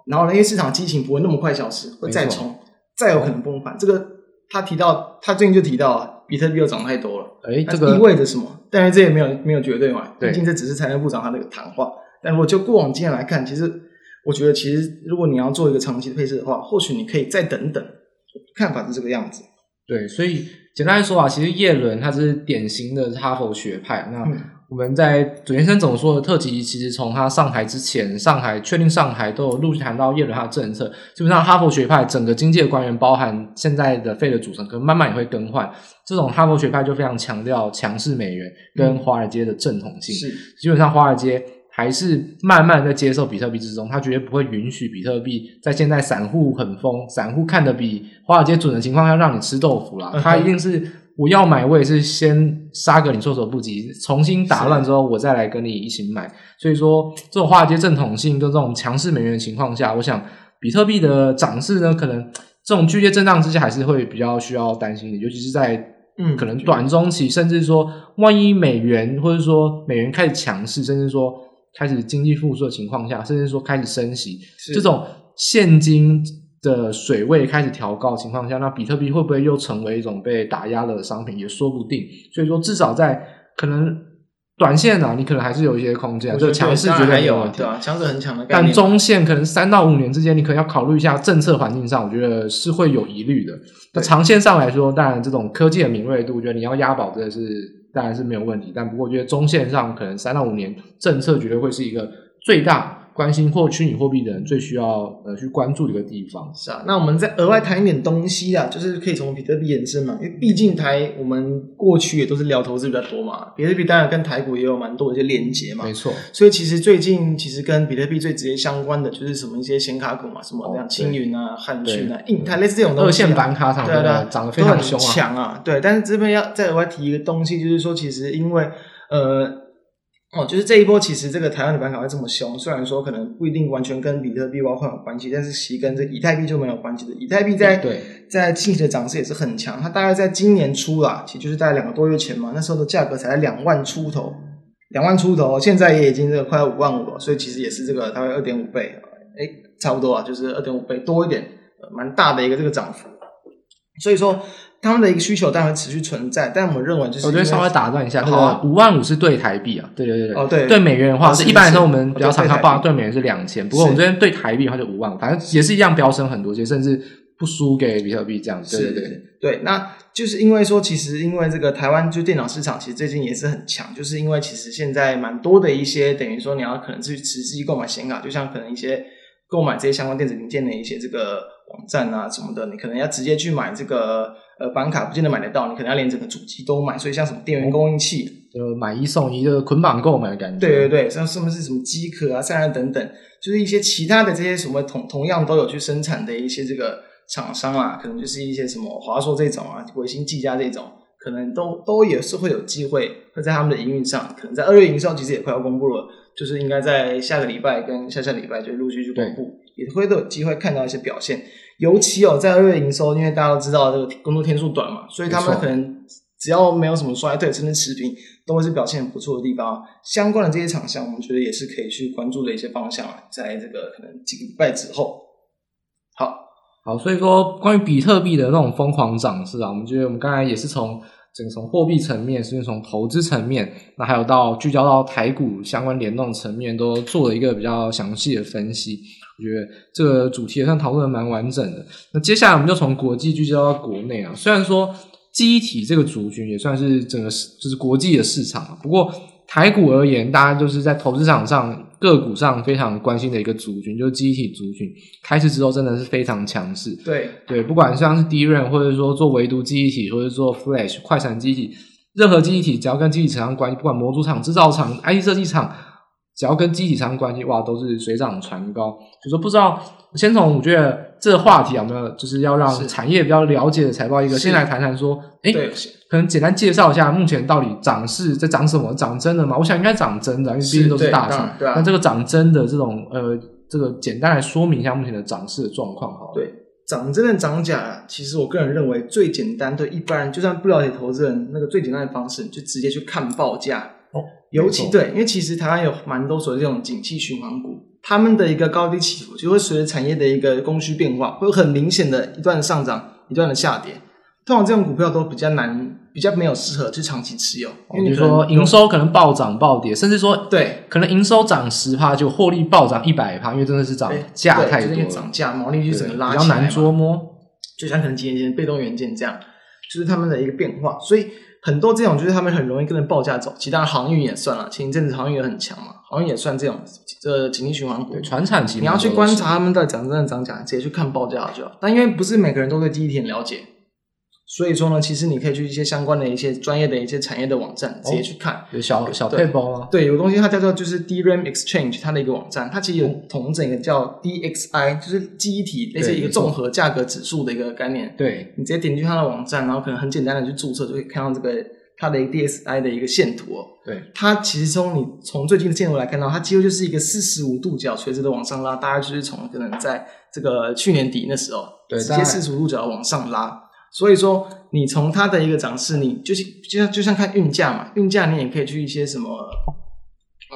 [SPEAKER 2] 然后呢，因为市场激情不会那么快消失，会再冲，再有可能崩盘。这个他提到，他最近就提到啊，比特币又涨太多了，哎，这个意味着什么？但是这也没有没有绝对嘛，毕竟这只是财政部长他那个谈话。但如果就过往经验来看，其实我觉得，其实如果你要做一个长期的配置的话，或许你可以再等等，看法是这个样子。
[SPEAKER 1] 对，所以简单来说啊，其实叶伦他是典型的哈佛学派。那我们在准先生总说的特辑，其实从他上台之前，上海确定上台都有陆续谈到叶伦他的政策。基本上哈佛学派整个经济的官员，包含现在的费的组成，可能慢慢也会更换。这种哈佛学派就非常强调强势美元跟华尔街的正统性。是，基本上华尔街。还是慢慢在接受比特币之中，他绝对不会允许比特币在现在散户很疯、散户看得比华尔街准的情况下让你吃豆腐啦。他一定是我要买，我也是先杀个你措手不及，重新打乱之后，我再来跟你一起买。所以说，这种华尔街正统性跟这种强势美元的情况下，我想比特币的涨势呢，可能这种剧烈震荡之下还是会比较需要担心的，尤其是在嗯，可能短中期，甚至说万一美元或者说美元开始强势，甚至说。开始经济复苏的情况下，甚至说开始升息，这种现金的水位开始调高的情况下，那比特币会不会又成为一种被打压的商品，也说不定。所以说，至少在可能短线啊，你可能还是有一些空间。这个强势绝对有问题，
[SPEAKER 2] 对啊，强势很强的。
[SPEAKER 1] 但中线可能三到五年之间，你可能要考虑一下政策环境上，我觉得是会有疑虑的。那长线上来说，当然这种科技的敏锐度，我觉得你要押宝真的是。当然是没有问题，但不过我觉得中线上可能三到五年政策绝对会是一个最大。关心或虚拟货币的人最需要呃去关注的一个地方。
[SPEAKER 2] 是啊，那我们再额外谈一点东西啊，就是可以从比特币延伸嘛，因为毕竟台我们过去也都是聊投资比较多嘛，比特币当然跟台股也有蛮多的一些连接嘛，
[SPEAKER 1] 没错，
[SPEAKER 2] 所以其实最近其实跟比特币最直接相关的就是什么一些显卡股嘛，什么这样青云啊、汉讯啊、印泰类似这种东西，
[SPEAKER 1] 二线板卡厂对对，涨得非常凶啊，
[SPEAKER 2] 强啊，对，但是这边要再额外提一个东西，就是说其实因为呃。哦，就是这一波，其实这个台湾的板卡会这么凶，虽然说可能不一定完全跟比特币挖矿有关系，但是其实跟这以太币就没有关系的。以太币在对在近期的涨势也是很强，它大概在今年初啦，其实就是大概两个多月前嘛，那时候的价格才在两万出头，两万出头，现在也已经这个快要五万五了，所以其实也是这个大概二点五倍，哎，差不多啊，就是二点五倍多一点，蛮大的一个这个涨幅。所以说，他们的一个需求当然会持续存在，但我们认为就是，
[SPEAKER 1] 我觉得稍微打断一下，
[SPEAKER 2] 好啊，
[SPEAKER 1] 五万五是对台币啊，对对对对，
[SPEAKER 2] 哦对，
[SPEAKER 1] 对美元的话，是一般来说我们比较常看报对美元是两千，不过我们这边对台币的话就五万五，反正也是一样飙升很多，其实甚至不输给比特币这样，对对对
[SPEAKER 2] 对，那就是因为说，其实因为这个台湾就电脑市场其实最近也是很强，就是因为其实现在蛮多的一些等于说你要可能去实际购买显卡，就像可能一些购买这些相关电子零件的一些这个网站啊什么的，你可能要直接去买这个。呃，板卡不见得买得到，你可能要连整个主机都买，所以像什么电源供应器，
[SPEAKER 1] 就买一送一，就是捆绑购买的感觉。
[SPEAKER 2] 对对对，像什么是什么机壳啊、散热等等，就是一些其他的这些什么同同样都有去生产的一些这个厂商啊，可能就是一些什么华硕这种啊、微星、技嘉这种，可能都都也是会有机会会在他们的营运上，可能在二月营收其实也快要公布了，就是应该在下个礼拜跟下下礼拜就陆续去公布，也会都有机会看到一些表现。尤其哦，在二月营收，因为大家都知道这个工作天数短嘛，所以他们可能只要没有什么衰退，甚至持平，都会是表现很不错的地方。相关的这些厂商，我们觉得也是可以去关注的一些方向啊，在这个可能几个礼拜之后。好，
[SPEAKER 1] 好，所以说关于比特币的那种疯狂涨势啊，我们觉得我们刚才也是从。整个从货币层面，甚至从投资层面，那还有到聚焦到台股相关联动层面，都做了一个比较详细的分析。我觉得这个主题也算讨论的蛮完整的。那接下来我们就从国际聚焦到国内啊，虽然说记忆体这个族群也算是整个就是国际的市场啊，不过。台股而言，大家就是在投资场上个股上非常关心的一个族群，就是记忆体族群。开始之后真的是非常强势。
[SPEAKER 2] 对
[SPEAKER 1] 对，不管像是 DRAM，或者说做唯独记忆体，或者做 Flash 快闪记忆体，任何记忆体只要跟记忆体产生关系，不管模组厂、制造厂、IT 设计厂。只要跟机体产生关系，哇，都是水涨船高。就说不知道，先从我觉得这个话题有没有，就是要让产业比较了解的财报一个，先来谈谈说，哎，可能简单介绍一下目前到底涨势在涨什么？涨真的吗？我想应该涨真的，因为毕竟都是大厂。那、啊、这个涨真的这种呃，这个简单来说明一下目前的涨势的状况，好。
[SPEAKER 2] 对，涨真的涨假，其实我个人认为最简单，对一般人就算不了解投资人，那个最简单的方式，就直接去看报价。哦，尤其对，因为其实台湾有蛮多所谓这种景气循环股，他们的一个高低起伏，就会随着产业的一个供需变化，会有很明显的一段的上涨，一段的下跌。通常这种股票都比较难，比较没有适合去长期持有。因为你说
[SPEAKER 1] 营收可能暴涨暴跌，甚至说
[SPEAKER 2] 对，
[SPEAKER 1] 可能营收涨十趴就获利暴涨一百趴，因为真的是涨价太多
[SPEAKER 2] 涨价毛利率整个拉起来，
[SPEAKER 1] 比较难捉摸。
[SPEAKER 2] 就像可能几年前被动元件这样，就是他们的一个变化，所以。很多这种就是他们很容易跟着报价走，其他航运也算了，前一阵子航运也很强嘛，航运也算这种这经济循环股。传产期，你要去观察他们到底涨真的涨假，直接去看报价就好。但因为不是每个人都对记忆体很了解。所以说呢，其实你可以去一些相关的一些专业的一些产业的网站直接去看，
[SPEAKER 1] 有小小配包啊。
[SPEAKER 2] 对，有个东西它叫做就是 DRAM Exchange，它的一个网站，它其实有统整一个叫 DXI，就是记忆体类似一个综合价格指数的一个概念。
[SPEAKER 1] 对，
[SPEAKER 2] 你直接点进它的网站，然后可能很简单的去注册，就可以看到这个它的一个 DXI 的一个线图哦。
[SPEAKER 1] 对，
[SPEAKER 2] 它其实从你从最近的线图来看到，它几乎就是一个四十五度角垂直的往上拉，大概就是从可能在这个去年底那时候，对，直接四十五度角往上拉。所以说，你从它的一个涨势，你就是就像就像看运价嘛，运价你也可以去一些什么，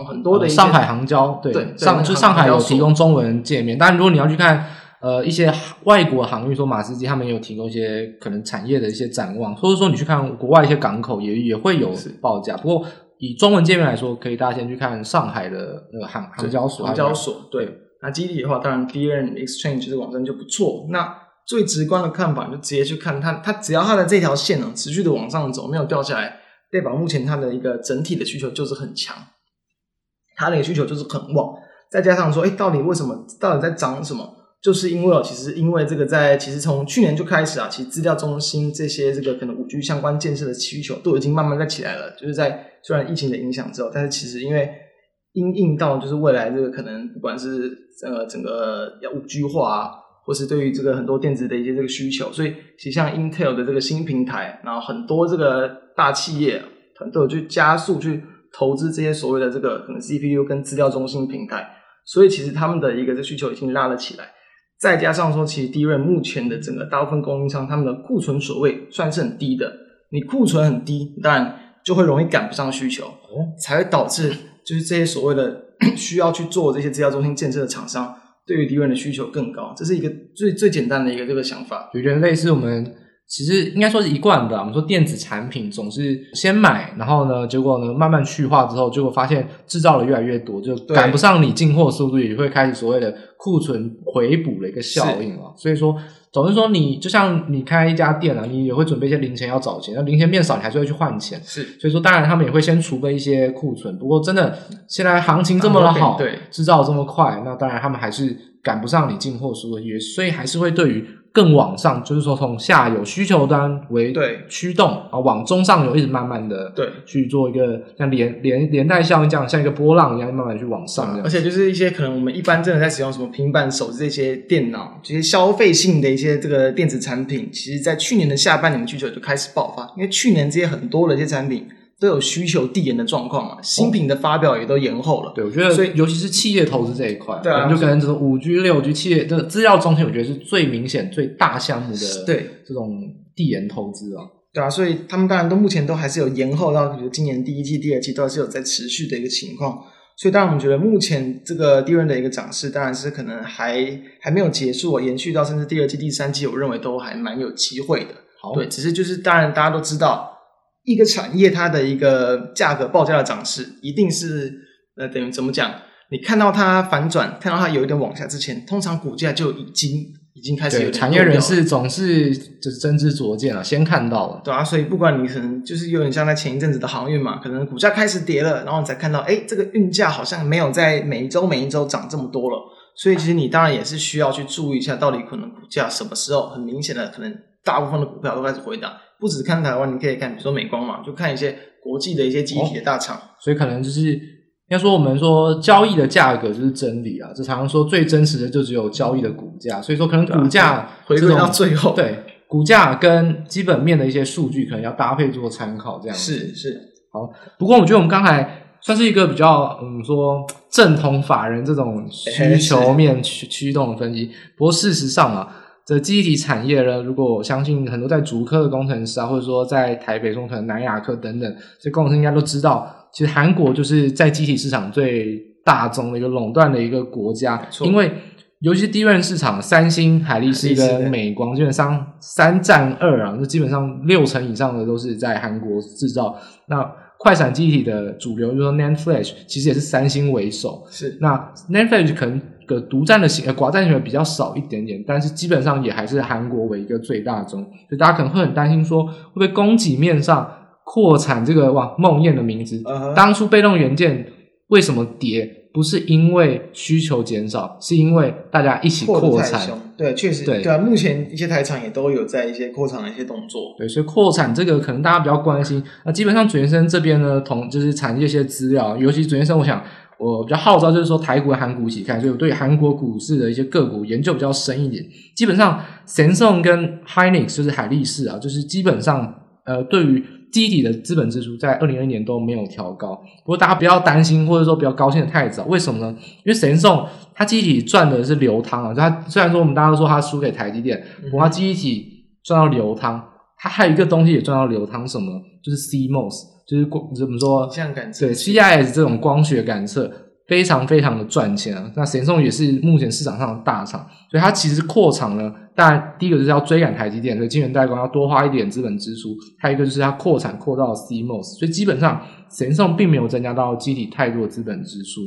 [SPEAKER 2] 很多的
[SPEAKER 1] 上海航交，对，对上就上海有提供中文界面。但如果你要去看呃一些外国航运，说马士基他们也有提供一些可能产业的一些展望，或者说你去看国外一些港口也也会有报价。不过以中文界面来说，可以大家先去看上海的那个航航交所，
[SPEAKER 2] 航交所对。那基地的话，当然 DRAM Exchange 这个网站就不错。那最直观的看法，就直接去看它，它只要它的这条线呢持续的往上走，没有掉下来，代表目前它的一个整体的需求就是很强，它的需求就是很旺。再加上说，哎，到底为什么？到底在涨什么？就是因为哦，其实因为这个在其实从去年就开始啊，其实资料中心这些这个可能五 G 相关建设的需求都已经慢慢在起来了。就是在虽然疫情的影响之后，但是其实因为因应到就是未来这个可能不管是呃整个要五 G 化啊。或是对于这个很多电子的一些这个需求，所以其实像 Intel 的这个新平台，然后很多这个大企业团队去加速去投资这些所谓的这个可能 CPU 跟资料中心平台，所以其实他们的一个这需求已经拉了起来。再加上说，其实 DRAM 目前的整个大部分供应商，他们的库存所谓算是很低的。你库存很低，当然就会容易赶不上需求，才会导致就是这些所谓的 需要去做这些资料中心建设的厂商。对于敌人的需求更高，这是一个最最简单的一个这个想法。
[SPEAKER 1] 人类是我们其实应该说是一贯的。我们说电子产品总是先买，然后呢，结果呢慢慢去化之后，结果发现制造的越来越多，就赶不上你进货速度，也会开始所谓的库存回补的一个效应啊。所以说，总是说你就像你开一家店啊，你也会准备一些零钱要找钱，那零钱变少，你还是会去换钱。
[SPEAKER 2] 是，
[SPEAKER 1] 所以说当然他们也会先储备一些库存。不过真的现在行情这么的好，
[SPEAKER 2] 对，
[SPEAKER 1] 制造这么快，那当然他们还是赶不上你进货速度，也所以还是会对于。更往上，就是说从下游需求端为驱动啊，往中上游一直慢慢的对去做一个像连连连带效应这样，像一个波浪一样慢慢去往上。
[SPEAKER 2] 而且就是一些可能我们一般真的在使用什么平板、手机这些电脑，这些消费性的一些这个电子产品，其实在去年的下半年需求就开始爆发，因为去年这些很多的一些产品。都有需求递延的状况嘛，新品的发表也都延后了。
[SPEAKER 1] 哦、对，我觉得，所以尤其是企业投资这一块，对啊，就可能这种五 G、六 G 企业的资料中心，我觉得是最明显、最大项目的对这种递延投资啊。
[SPEAKER 2] 对啊，所以他们当然都目前都还是有延后到，比如今年第一季、第二季都还是有在持续的一个情况。所以当然我们觉得目前这个 DRAM 的一个涨势，当然是可能还还没有结束，延续到甚至第二季、第三季，我认为都还蛮有机会的。好，对，只是就是当然大家都知道。一个产业它的一个价格报价的涨势，一定是呃等于怎么讲？你看到它反转，看到它有一点往下之前，通常股价就已经已经开始有点。
[SPEAKER 1] 产业人士总是就是真知灼见了，先看到了。
[SPEAKER 2] 对啊，所以不管你可能就是有点像在前一阵子的航运嘛，可能股价开始跌了，然后你才看到，哎，这个运价好像没有在每一周每一周涨这么多了。所以其实你当然也是需要去注意一下，到底可能股价什么时候很明显的可能大部分的股票都开始回档。不只看台湾，你可以看，比如说美光嘛，就看一些国际的一些集体的大厂。哦，
[SPEAKER 1] 所以可能就是要说我们说交易的价格就是真理啊，这常常说最真实的就只有交易的股价，所以说可能股价
[SPEAKER 2] 回归到最后，
[SPEAKER 1] 对股价跟基本面的一些数据可能要搭配做参考，这样
[SPEAKER 2] 是是
[SPEAKER 1] 好。不过我觉得我们刚才算是一个比较嗯说正统法人这种需求面驱驱动的分析，不过事实上啊。这记忆体产业呢，如果我相信很多在竹科的工程师啊，或者说在台北中可能南亚科等等，这工程师应该都知道，其实韩国就是在记忆体市场最大宗的一个垄断的一个国家。因为尤其是 DRAM 市场，三星、海力士跟美光基本上三战二啊，就基本上六成以上的都是在韩国制造。那快闪记忆体的主流，就是说 NAND Flash，其实也是三星为首。
[SPEAKER 2] 是那
[SPEAKER 1] NAND Flash 可能。个独占的型呃寡占型比较少一点点，但是基本上也还是韩国为一个最大宗，所以大家可能会很担心说，会不会供给面上扩产这个哇梦魇的名字，uh -huh. 当初被动元件为什么跌？不是因为需求减少，是因为大家一起扩产。
[SPEAKER 2] 对，确实对，对啊，目前一些台厂也都有在一些扩产的一些动作。
[SPEAKER 1] 对，所以扩产这个可能大家比较关心。那基本上准先生这边呢，同就是产业一些资料，尤其准先生，我想。我比较号召就是说台股、韩股一起看，所以我对韩国股市的一些个股研究比较深一点。基本上，Samsung 跟 Hynix 就是海力士啊，就是基本上呃，对于记忆体的资本支出在二零二一年都没有调高。不过大家不要担心，或者说不要高兴的太早。为什么呢？因为 Samsung 它记忆体赚的是流汤啊，就它虽然说我们大家都说它输给台积电，不过它记忆体赚到流汤，它还有一个东西也赚到流汤，什么？就是 CMOS。就是光怎么说？对 CIS 这种光学感测非常非常的赚钱啊。那神送也是目前市场上的大厂，所以它其实扩厂呢，当然第一个就是要追赶台积电，所以晶圆代工要多花一点资本支出。还有一个就是它扩产扩到 CMOS，所以基本上神送并没有增加到机体太多的资本支出。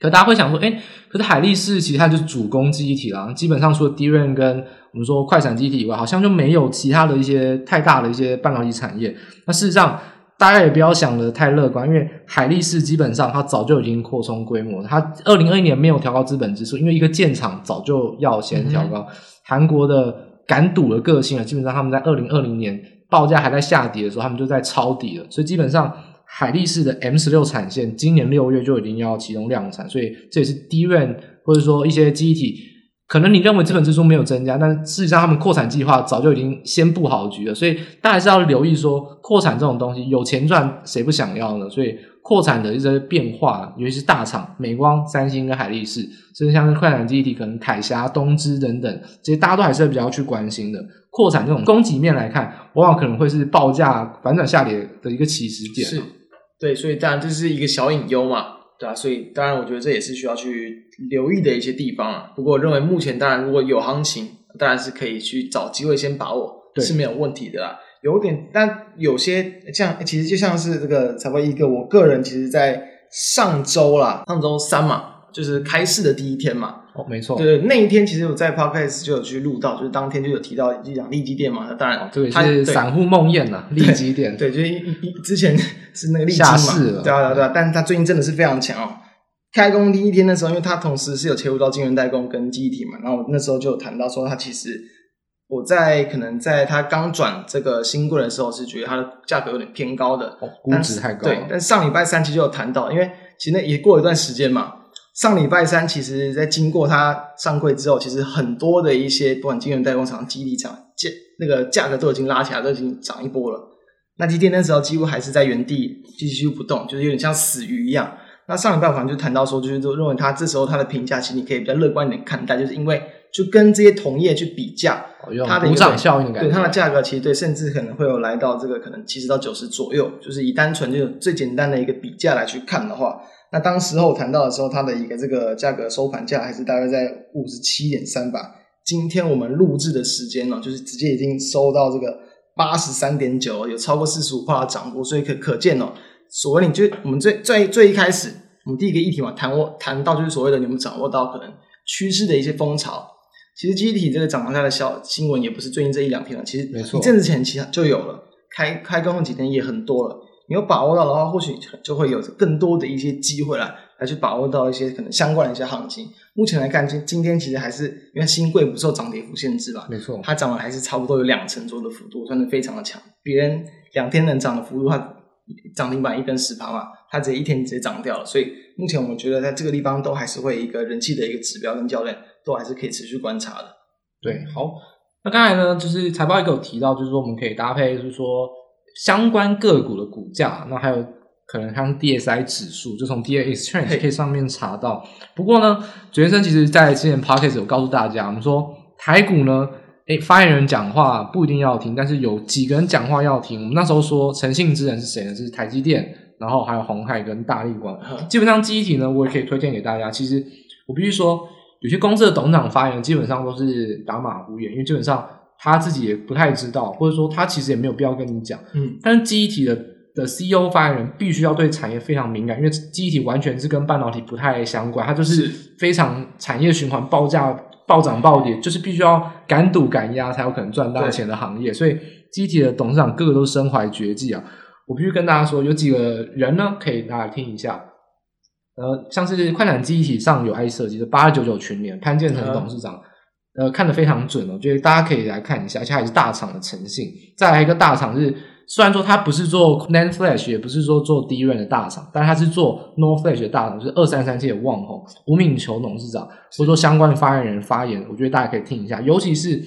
[SPEAKER 1] 可大家会想说，诶，可是海力士其实它就是主攻记忆体啦，基本上除了 DRAM 跟我们说快闪记忆体以外，好像就没有其他的一些太大的一些半导体产业。那事实上。大家也不要想的太乐观，因为海力士基本上它早就已经扩充规模，它二零二一年没有调高资本支出，因为一个建厂早就要先调高。韩、嗯、国的敢赌的个性啊，基本上他们在二零二零年报价还在下跌的时候，他们就在抄底了，所以基本上海力士的 M 十六产线今年六月就已经要启动量产，所以这也是 DRAM 或者说一些机体。可能你认为资本支出没有增加，但事实上他们扩产计划早就已经先布好局了，所以大家还是要留意说，扩产这种东西有钱赚，谁不想要呢？所以扩产的一些变化，尤其是大厂，美光、三星跟海力士，甚至像是快闪记忆体，可能凯霞、东芝等等，这些大家都还是比较去关心的。扩产这种供给面来看，往往可能会是报价反转下跌的一个起始点。
[SPEAKER 2] 是，对，所以当然这是一个小隐忧嘛。对啊，所以当然，我觉得这也是需要去留意的一些地方啊。不过，我认为目前当然如果有行情，当然是可以去找机会先把握。是没有问题的啦。有点，但有些像其实就像是这个财报一个，我个人其实在上周啦，上周三嘛，就是开市的第一天嘛。
[SPEAKER 1] 哦，没错。
[SPEAKER 2] 对，那一天其实我在 Podcast 就有去录到，就是当天就有提到就讲利基店嘛。那当然，
[SPEAKER 1] 哦、这个是散户梦魇呐，利基店。
[SPEAKER 2] 对，就是一一之前是那个利基嘛。
[SPEAKER 1] 下市了。
[SPEAKER 2] 对啊，对啊，对啊。但是他最近真的是非常强哦。开工第一天的时候，因为他同时是有切入到晶圆代工跟记忆体嘛，然后我那时候就有谈到说，他其实我在可能在他刚转这个新贵的时候，是觉得它的价格有点偏高的，
[SPEAKER 1] 哦、估值太高。
[SPEAKER 2] 对，但上礼拜三其实就有谈到，因为其实那也过了一段时间嘛。上礼拜三，其实在经过它上柜之后，其实很多的一些不管晶圆代工厂、基地厂，价那个价格都已经拉起来，都已经涨一波了。那今天那时候几乎还是在原地继续不动，就是有点像死鱼一样。那上礼拜我好像就谈到说，就是都认为它这时候它的评价，其实你可以比较乐观一点看待，就是因为就跟这些同业去比价，它的
[SPEAKER 1] 补涨效应感，
[SPEAKER 2] 对它的价格其实对，甚至可能会有来到这个可能七十到九十左右，就是以单纯就最简单的一个比价来去看的话。那当时候谈到的时候，它的一个这个价格收盘价还是大概在五十七点三吧。今天我们录制的时间呢，就是直接已经收到这个八十三点九，有超过四十五%的涨幅，所以可可见哦，所谓你就我们最最最一开始，我们第一个议题嘛，谈我谈到就是所谓的你们掌握到可能趋势的一些风潮。其实记忆体这个涨房价的小新闻也不是最近这一两天了，其实一阵子前其实就有了，开开工的几天也很多了。你有把握到的话，或许就会有更多的一些机会来来去把握到一些可能相关的一些行情。目前来看，今今天其实还是因为新贵不受涨跌幅限制吧？
[SPEAKER 1] 没错，
[SPEAKER 2] 它涨了还是差不多有两成左右的幅度，算是非常的强。别人两天能涨的幅度，它涨停板一根十趴嘛，它直接一天直接涨掉了。所以目前我们觉得在这个地方都还是会一个人气的一个指标跟教练，都还是可以持续观察的。
[SPEAKER 1] 对，好，那刚才呢，就是财报也有提到，就是说我们可以搭配，就是说。相关个股的股价，那还有可能像 DSI 指数，就从 DA Exchange 可以上面查到。不过呢，主先生其实在之前 Podcast 有告诉大家，我们说台股呢，诶，发言人讲话不一定要听，但是有几个人讲话要听。我们那时候说诚信之人是谁呢？就是台积电，然后还有鸿海跟大立光。基本上记忆体呢，我也可以推荐给大家。其实我必须说，有些公司的董事长发言基本上都是打马虎眼，因为基本上。他自己也不太知道，或者说他其实也没有必要跟你讲。嗯，但是记忆体的的 CEO 发言人必须要对产业非常敏感，因为记忆体完全是跟半导体不太相关，它就是非常产业循环、报价暴涨暴跌，就是必须要敢赌敢压才有可能赚大钱的行业。所以记忆体的董事长个个都身怀绝技啊！我必须跟大家说，有几个人呢，可以大家听一下。呃，像是快闪记忆体上有 IC 设计的八二九九群联潘建成董事长。嗯呃，看得非常准哦，我觉得大家可以来看一下，而且还是大厂的诚信。再来一个大厂是，虽然说它不是做 NAND Flash，也不是说做 DRAM 的大厂，但是它是做 NOR Flash 的大厂，就是二三三七的旺宏吴敏球董事长，或者说相关的发言人发言，我觉得大家可以听一下。尤其是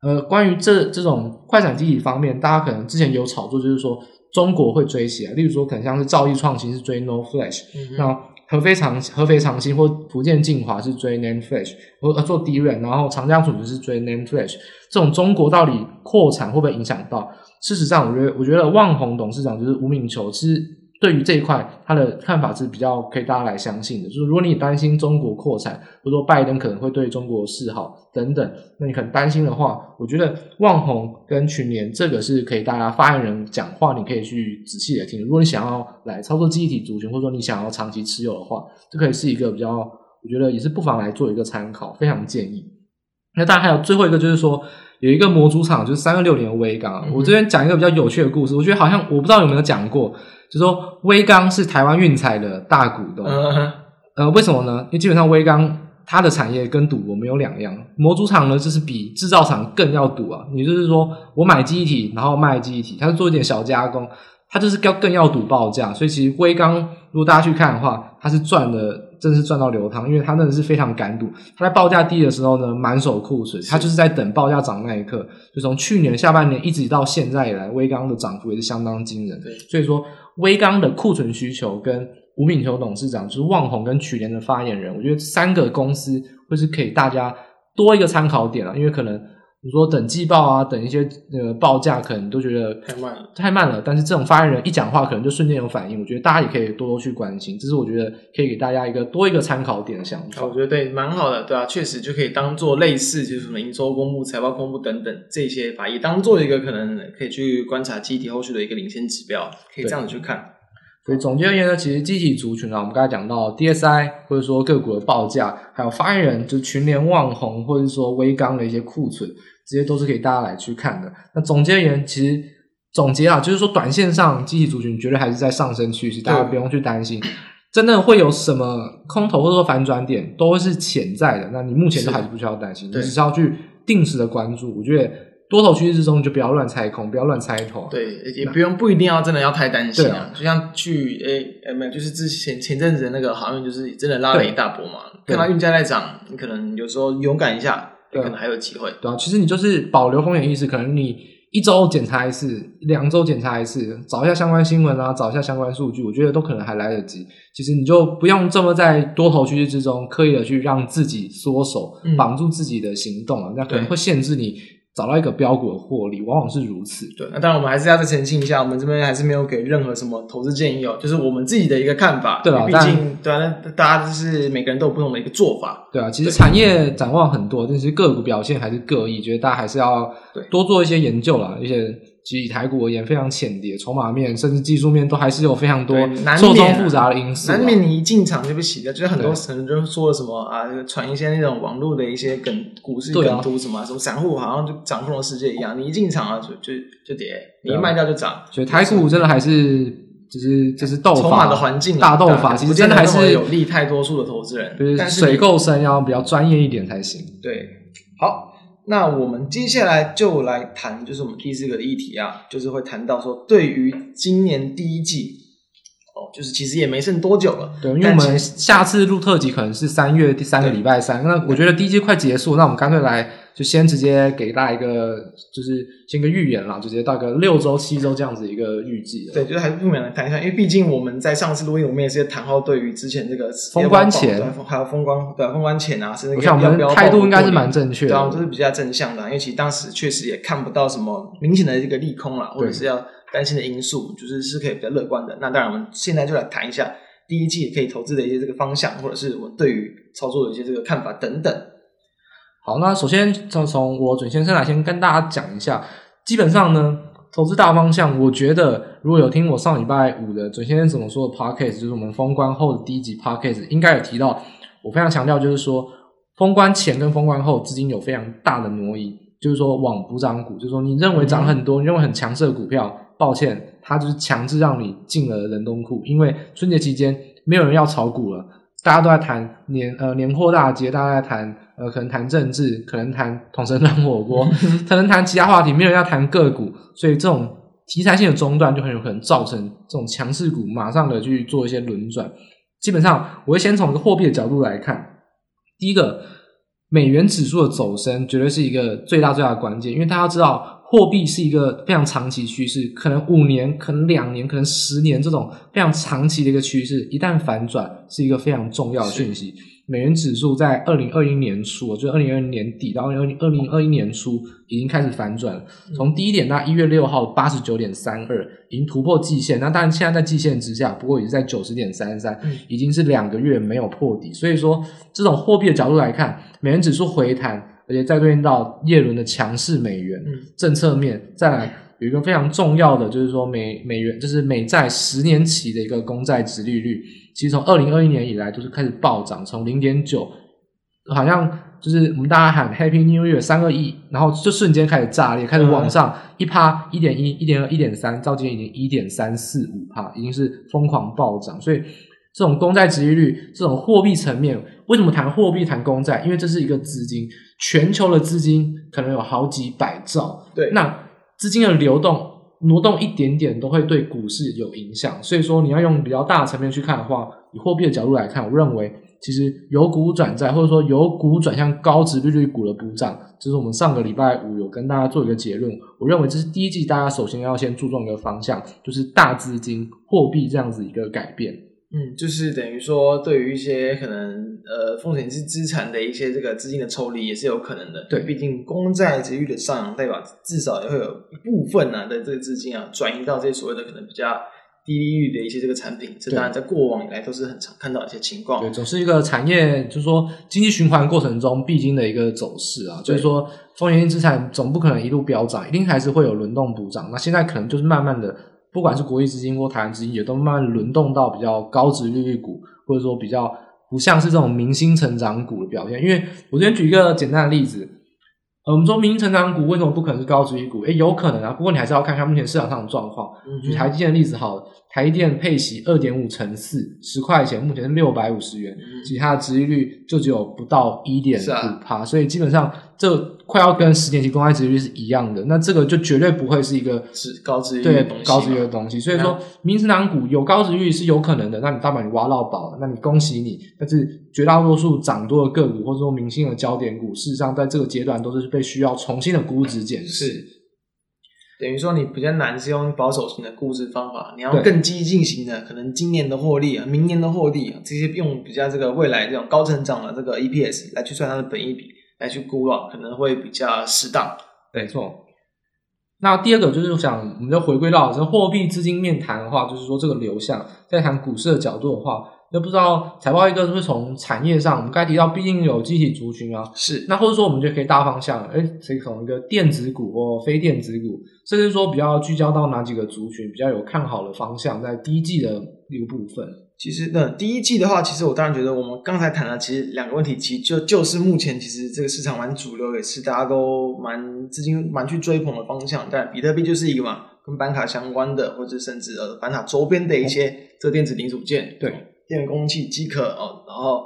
[SPEAKER 1] 呃，关于这这种快闪记忆体方面，大家可能之前有炒作，就是说中国会追起来，例如说可能像是兆易创新是追 NOR Flash，嗯，那。合肥长合肥长兴或福建晋华是追 name Flash，或做 DRAM，然后长江储存是追 name Flash，这种中国到底扩产会不会影响到？事实上，我觉得我觉得旺宏董事长就是吴敏球，其实对于这一块他的看法是比较可以大家来相信的。就是如果你担心中国扩产，或者说拜登可能会对中国示好等等，那你很担心的话，我觉得旺宏跟群联这个是可以大家发言人讲话，你可以去仔细的听。如果你想要来操作记忆体族群，或者说你想要长期持有的话，这可以是一个比较，我觉得也是不妨来做一个参考，非常建议。那当然还有最后一个就是说。有一个模组厂，就是三二六零的威刚。我这边讲一个比较有趣的故事，我觉得好像我不知道有没有讲过，就是说威刚是台湾运彩的大股东。呃，为什么呢？因为基本上威刚它的产业跟赌博没有两样，模组厂呢就是比制造厂更要赌啊。也就是说，我买记忆体，然后卖记忆体，它是做一点小加工，它就是要更要赌报价。所以其实威刚，如果大家去看的话，它是赚的。真的是赚到流汤，因为他真的是非常敢赌。他在报价低的时候呢，满手库存，他就是在等报价涨那一刻。就从去年下半年一直到现在以来，威刚的涨幅也是相当惊人。对，所以说威刚的库存需求跟吴敏球董事长，就是旺宏跟曲联的发言人，我觉得三个公司会是可以大家多一个参考点啊，因为可能。你说等季报啊，等一些那个报价，可能都觉得
[SPEAKER 2] 太慢了，
[SPEAKER 1] 太慢了。但是这种发言人一讲话，可能就瞬间有反应。我觉得大家也可以多多去关心，这是我觉得可以给大家一个多一个参考点的想法。
[SPEAKER 2] 我觉得对，蛮好的，对啊，确实就可以当做类似就是什么营收公布、财报公布等等这些把，也当做一个可能可以去观察记忆体后续的一个领先指标，可以这样子去看。
[SPEAKER 1] 所以总结而言呢，其实记忆体族群啊，我们刚才讲到 DSI 或者说个股的报价，还有发言人就群联网红或者说微刚的一些库存，这些都是可以大家来去看的。那总结而言，其实总结啊，就是说短线上记忆体族群绝对还是在上升趋势，大家不用去担心，真的会有什么空头或者说反转点，都会是潜在的。那你目前都还是不需要担心，你只是要去定时的关注。我觉得。多头趋势之中，就不要乱猜空，不要乱猜头。
[SPEAKER 2] 对，也不用不一定要真的要太担心啊。就像去诶诶没有，就是之前前阵子的那个航运，就是真的拉了一大波嘛。看到运价在涨，你可能有时候勇敢一下，可能还有机会。
[SPEAKER 1] 对啊，其实你就是保留风险意识，可能你一周检查一次，两周检查一次，找一下相关新闻啊，找一下相关数据，我觉得都可能还来得及。其实你就不用这么在多头趋势之中刻意的去让自己缩手，绑住自己的行动啊，那可能会限制你。找到一个标股的获利，往往是如此。
[SPEAKER 2] 对，那当然我们还是要再澄清一下，我们这边还是没有给任何什么投资建议哦，就是我们自己的一个看法。
[SPEAKER 1] 对啊，
[SPEAKER 2] 毕竟对啊，大家就是每个人都有不同的一个做法。
[SPEAKER 1] 对啊，其实产业展望很多，但是个股表现还是各异，觉得大家还是要多做一些研究啦，一些。其实以台股而言，非常浅碟，筹码面甚至技术面都还是有非常多错综复杂的因素。
[SPEAKER 2] 难免你一进场就被洗掉，就是很多人就说了什么啊，传一些那种网络的一些梗股市梗图什么、啊，什么散户好像就掌控了世界一样。你一进场啊，就就就跌；你一卖掉就涨。
[SPEAKER 1] 所以台股真的还是就是就是斗法，
[SPEAKER 2] 筹码的环境、啊、
[SPEAKER 1] 大斗法，其实真的还是
[SPEAKER 2] 有利太多数的投资人。
[SPEAKER 1] 就是水够深，要比较专业一点才行。
[SPEAKER 2] 对，好。那我们接下来就来谈，就是我们第四个的议题啊，就是会谈到说，对于今年第一季，哦，就是其实也没剩多久了。
[SPEAKER 1] 对，因为我们下次录特辑可能是三月第三个礼拜三，那我觉得第一季快结束，那我们干脆来。就先直接给大家一个，就是先个预言啦，就直接大概六周、七周这样子一个预计。
[SPEAKER 2] 对，就是还是不免来谈一下，因为毕竟我们在上次录音，我们也是谈好对于之前这个
[SPEAKER 1] 封关前，
[SPEAKER 2] 还有封关对封关前啊，甚至
[SPEAKER 1] 我想我们态度应该是蛮正确的，
[SPEAKER 2] 对啊，就是比较正向的，因为其实当时确实也看不到什么明显的这个利空啦，或者是要担心的因素，就是是可以比较乐观的。那当然，我们现在就来谈一下第一季可以投资的一些这个方向，或者是我对于操作的一些这个看法等等。
[SPEAKER 1] 好，那首先从从我准先生来先跟大家讲一下，基本上呢，投资大方向，我觉得如果有听我上礼拜五的准先生怎么说的 p o c a s t 就是我们封关后的第一集 p o c a s t 应该有提到，我非常强调就是说，封关前跟封关后资金有非常大的挪移，就是说往补涨股，就是说你认为涨很多，你认为很强势的股票，抱歉，它就是强制让你进了冷冻库，因为春节期间没有人要炒股了，大家都在谈年呃年货大街，大家在谈。呃，可能谈政治，可能谈统神冷火锅，可能谈其他话题，没有人要谈个股，所以这种题材性的中断就很有可能造成这种强势股马上的去做一些轮转。基本上，我会先从个货币的角度来看，第一个，美元指数的走升绝对是一个最大最大的关键，因为大家知道，货币是一个非常长期趋势，可能五年，可能两年，可能十年这种非常长期的一个趋势，一旦反转，是一个非常重要的讯息。美元指数在二零二一年初，就二零二零年底到二零二零二一年初，已经开始反转了。从低点到一月六号八十九点三二，已经突破季线。那当然，现在在季线之下，不过也是在九十点三三，已经是两个月没有破底。所以说，这种货币的角度来看，美元指数回弹，而且再对应到耶伦的强势美元政策面，再来有一个非常重要的，就是说美美元就是美债十年期的一个公债殖利率。其实从二零二一年以来都是开始暴涨，从零点九，好像就是我们大家喊 Happy New Year 三个亿，然后就瞬间开始炸裂，开始往上一趴一点一、一点二、一点三，到今天已经一点三四五趴，已经是疯狂暴涨。所以这种公债殖利率，这种货币层面，为什么谈货币谈公债？因为这是一个资金，全球的资金可能有好几百兆，
[SPEAKER 2] 对，
[SPEAKER 1] 那资金的流动。挪动一点点都会对股市有影响，所以说你要用比较大的层面去看的话，以货币的角度来看，我认为其实由股转债，或者说由股转向高值利率股的补涨，这是我们上个礼拜五有跟大家做一个结论。我认为这是第一季大家首先要先注重一个方向，就是大资金货币这样子一个改变。
[SPEAKER 2] 嗯，就是等于说，对于一些可能呃风险是资产的一些这个资金的抽离也是有可能的。
[SPEAKER 1] 对，
[SPEAKER 2] 毕竟公债殖利率的上扬，代表至少也会有一部分呢、啊、的这个资金啊转移到这些所谓的可能比较低利率的一些这个产品。这当然在过往以来都是很常看到一些情况。
[SPEAKER 1] 对，总是一个产业，就是说经济循环过程中必经的一个走势啊。就是说风险性资产总不可能一路飙涨，一定还是会有轮动补涨。那现在可能就是慢慢的。不管是国际资金或台湾资金，也都慢慢轮动到比较高值利率股，或者说比较不像是这种明星成长股的表现。因为我这边举一个简单的例子，呃，我们说明星成长股为什么不可能是高值利率股？诶，有可能啊，不过你还是要看看目前市场上的状况。举台积电的例子好了，台积电配息二点五乘四，十块钱，目前是六百五十元，其他的殖利率就只有不到一点五趴，所以基本上。这快要跟十年期公开殖利率是一样的，那这个就绝对不会是一个
[SPEAKER 2] 是高殖利
[SPEAKER 1] 率对高殖利率的东西。所以说，明星成长股有高殖利率是有可能的，那你大把你挖到宝，那你恭喜你。但是绝大多数涨多的个股或者说明星的焦点股，事实上在这个阶段都是被需要重新的估值检视。
[SPEAKER 2] 是，等于说你比较难是用保守型的估值方法，你要更激进型的，可能今年的获利啊，明年的获利啊，这些用比较这个未来这种高成长的这个 EPS 来去算它的本益比。来去估了，可能会比较适当。
[SPEAKER 1] 没错。那第二个就是想，我们就回归到这货币资金面谈的话，就是说这个流向，在谈股市的角度的话，就不知道财报一个是不是从产业上，我们刚才提到，毕竟有集体族群啊，
[SPEAKER 2] 是。那
[SPEAKER 1] 或者说，我们就可以大方向，哎，可以从一个电子股或非电子股，甚至说比较聚焦到哪几个族群，比较有看好的方向，在第一季的一个部分。
[SPEAKER 2] 其实，那第一季的话，其实我当然觉得我们刚才谈的其实两个问题，其实就就是目前其实这个市场蛮主流，也是大家都蛮资金蛮去追捧的方向。但比特币就是一个嘛，跟板卡相关的，或者甚至呃板卡周边的一些这个电子零组件，
[SPEAKER 1] 对，
[SPEAKER 2] 电工器、机壳哦，然后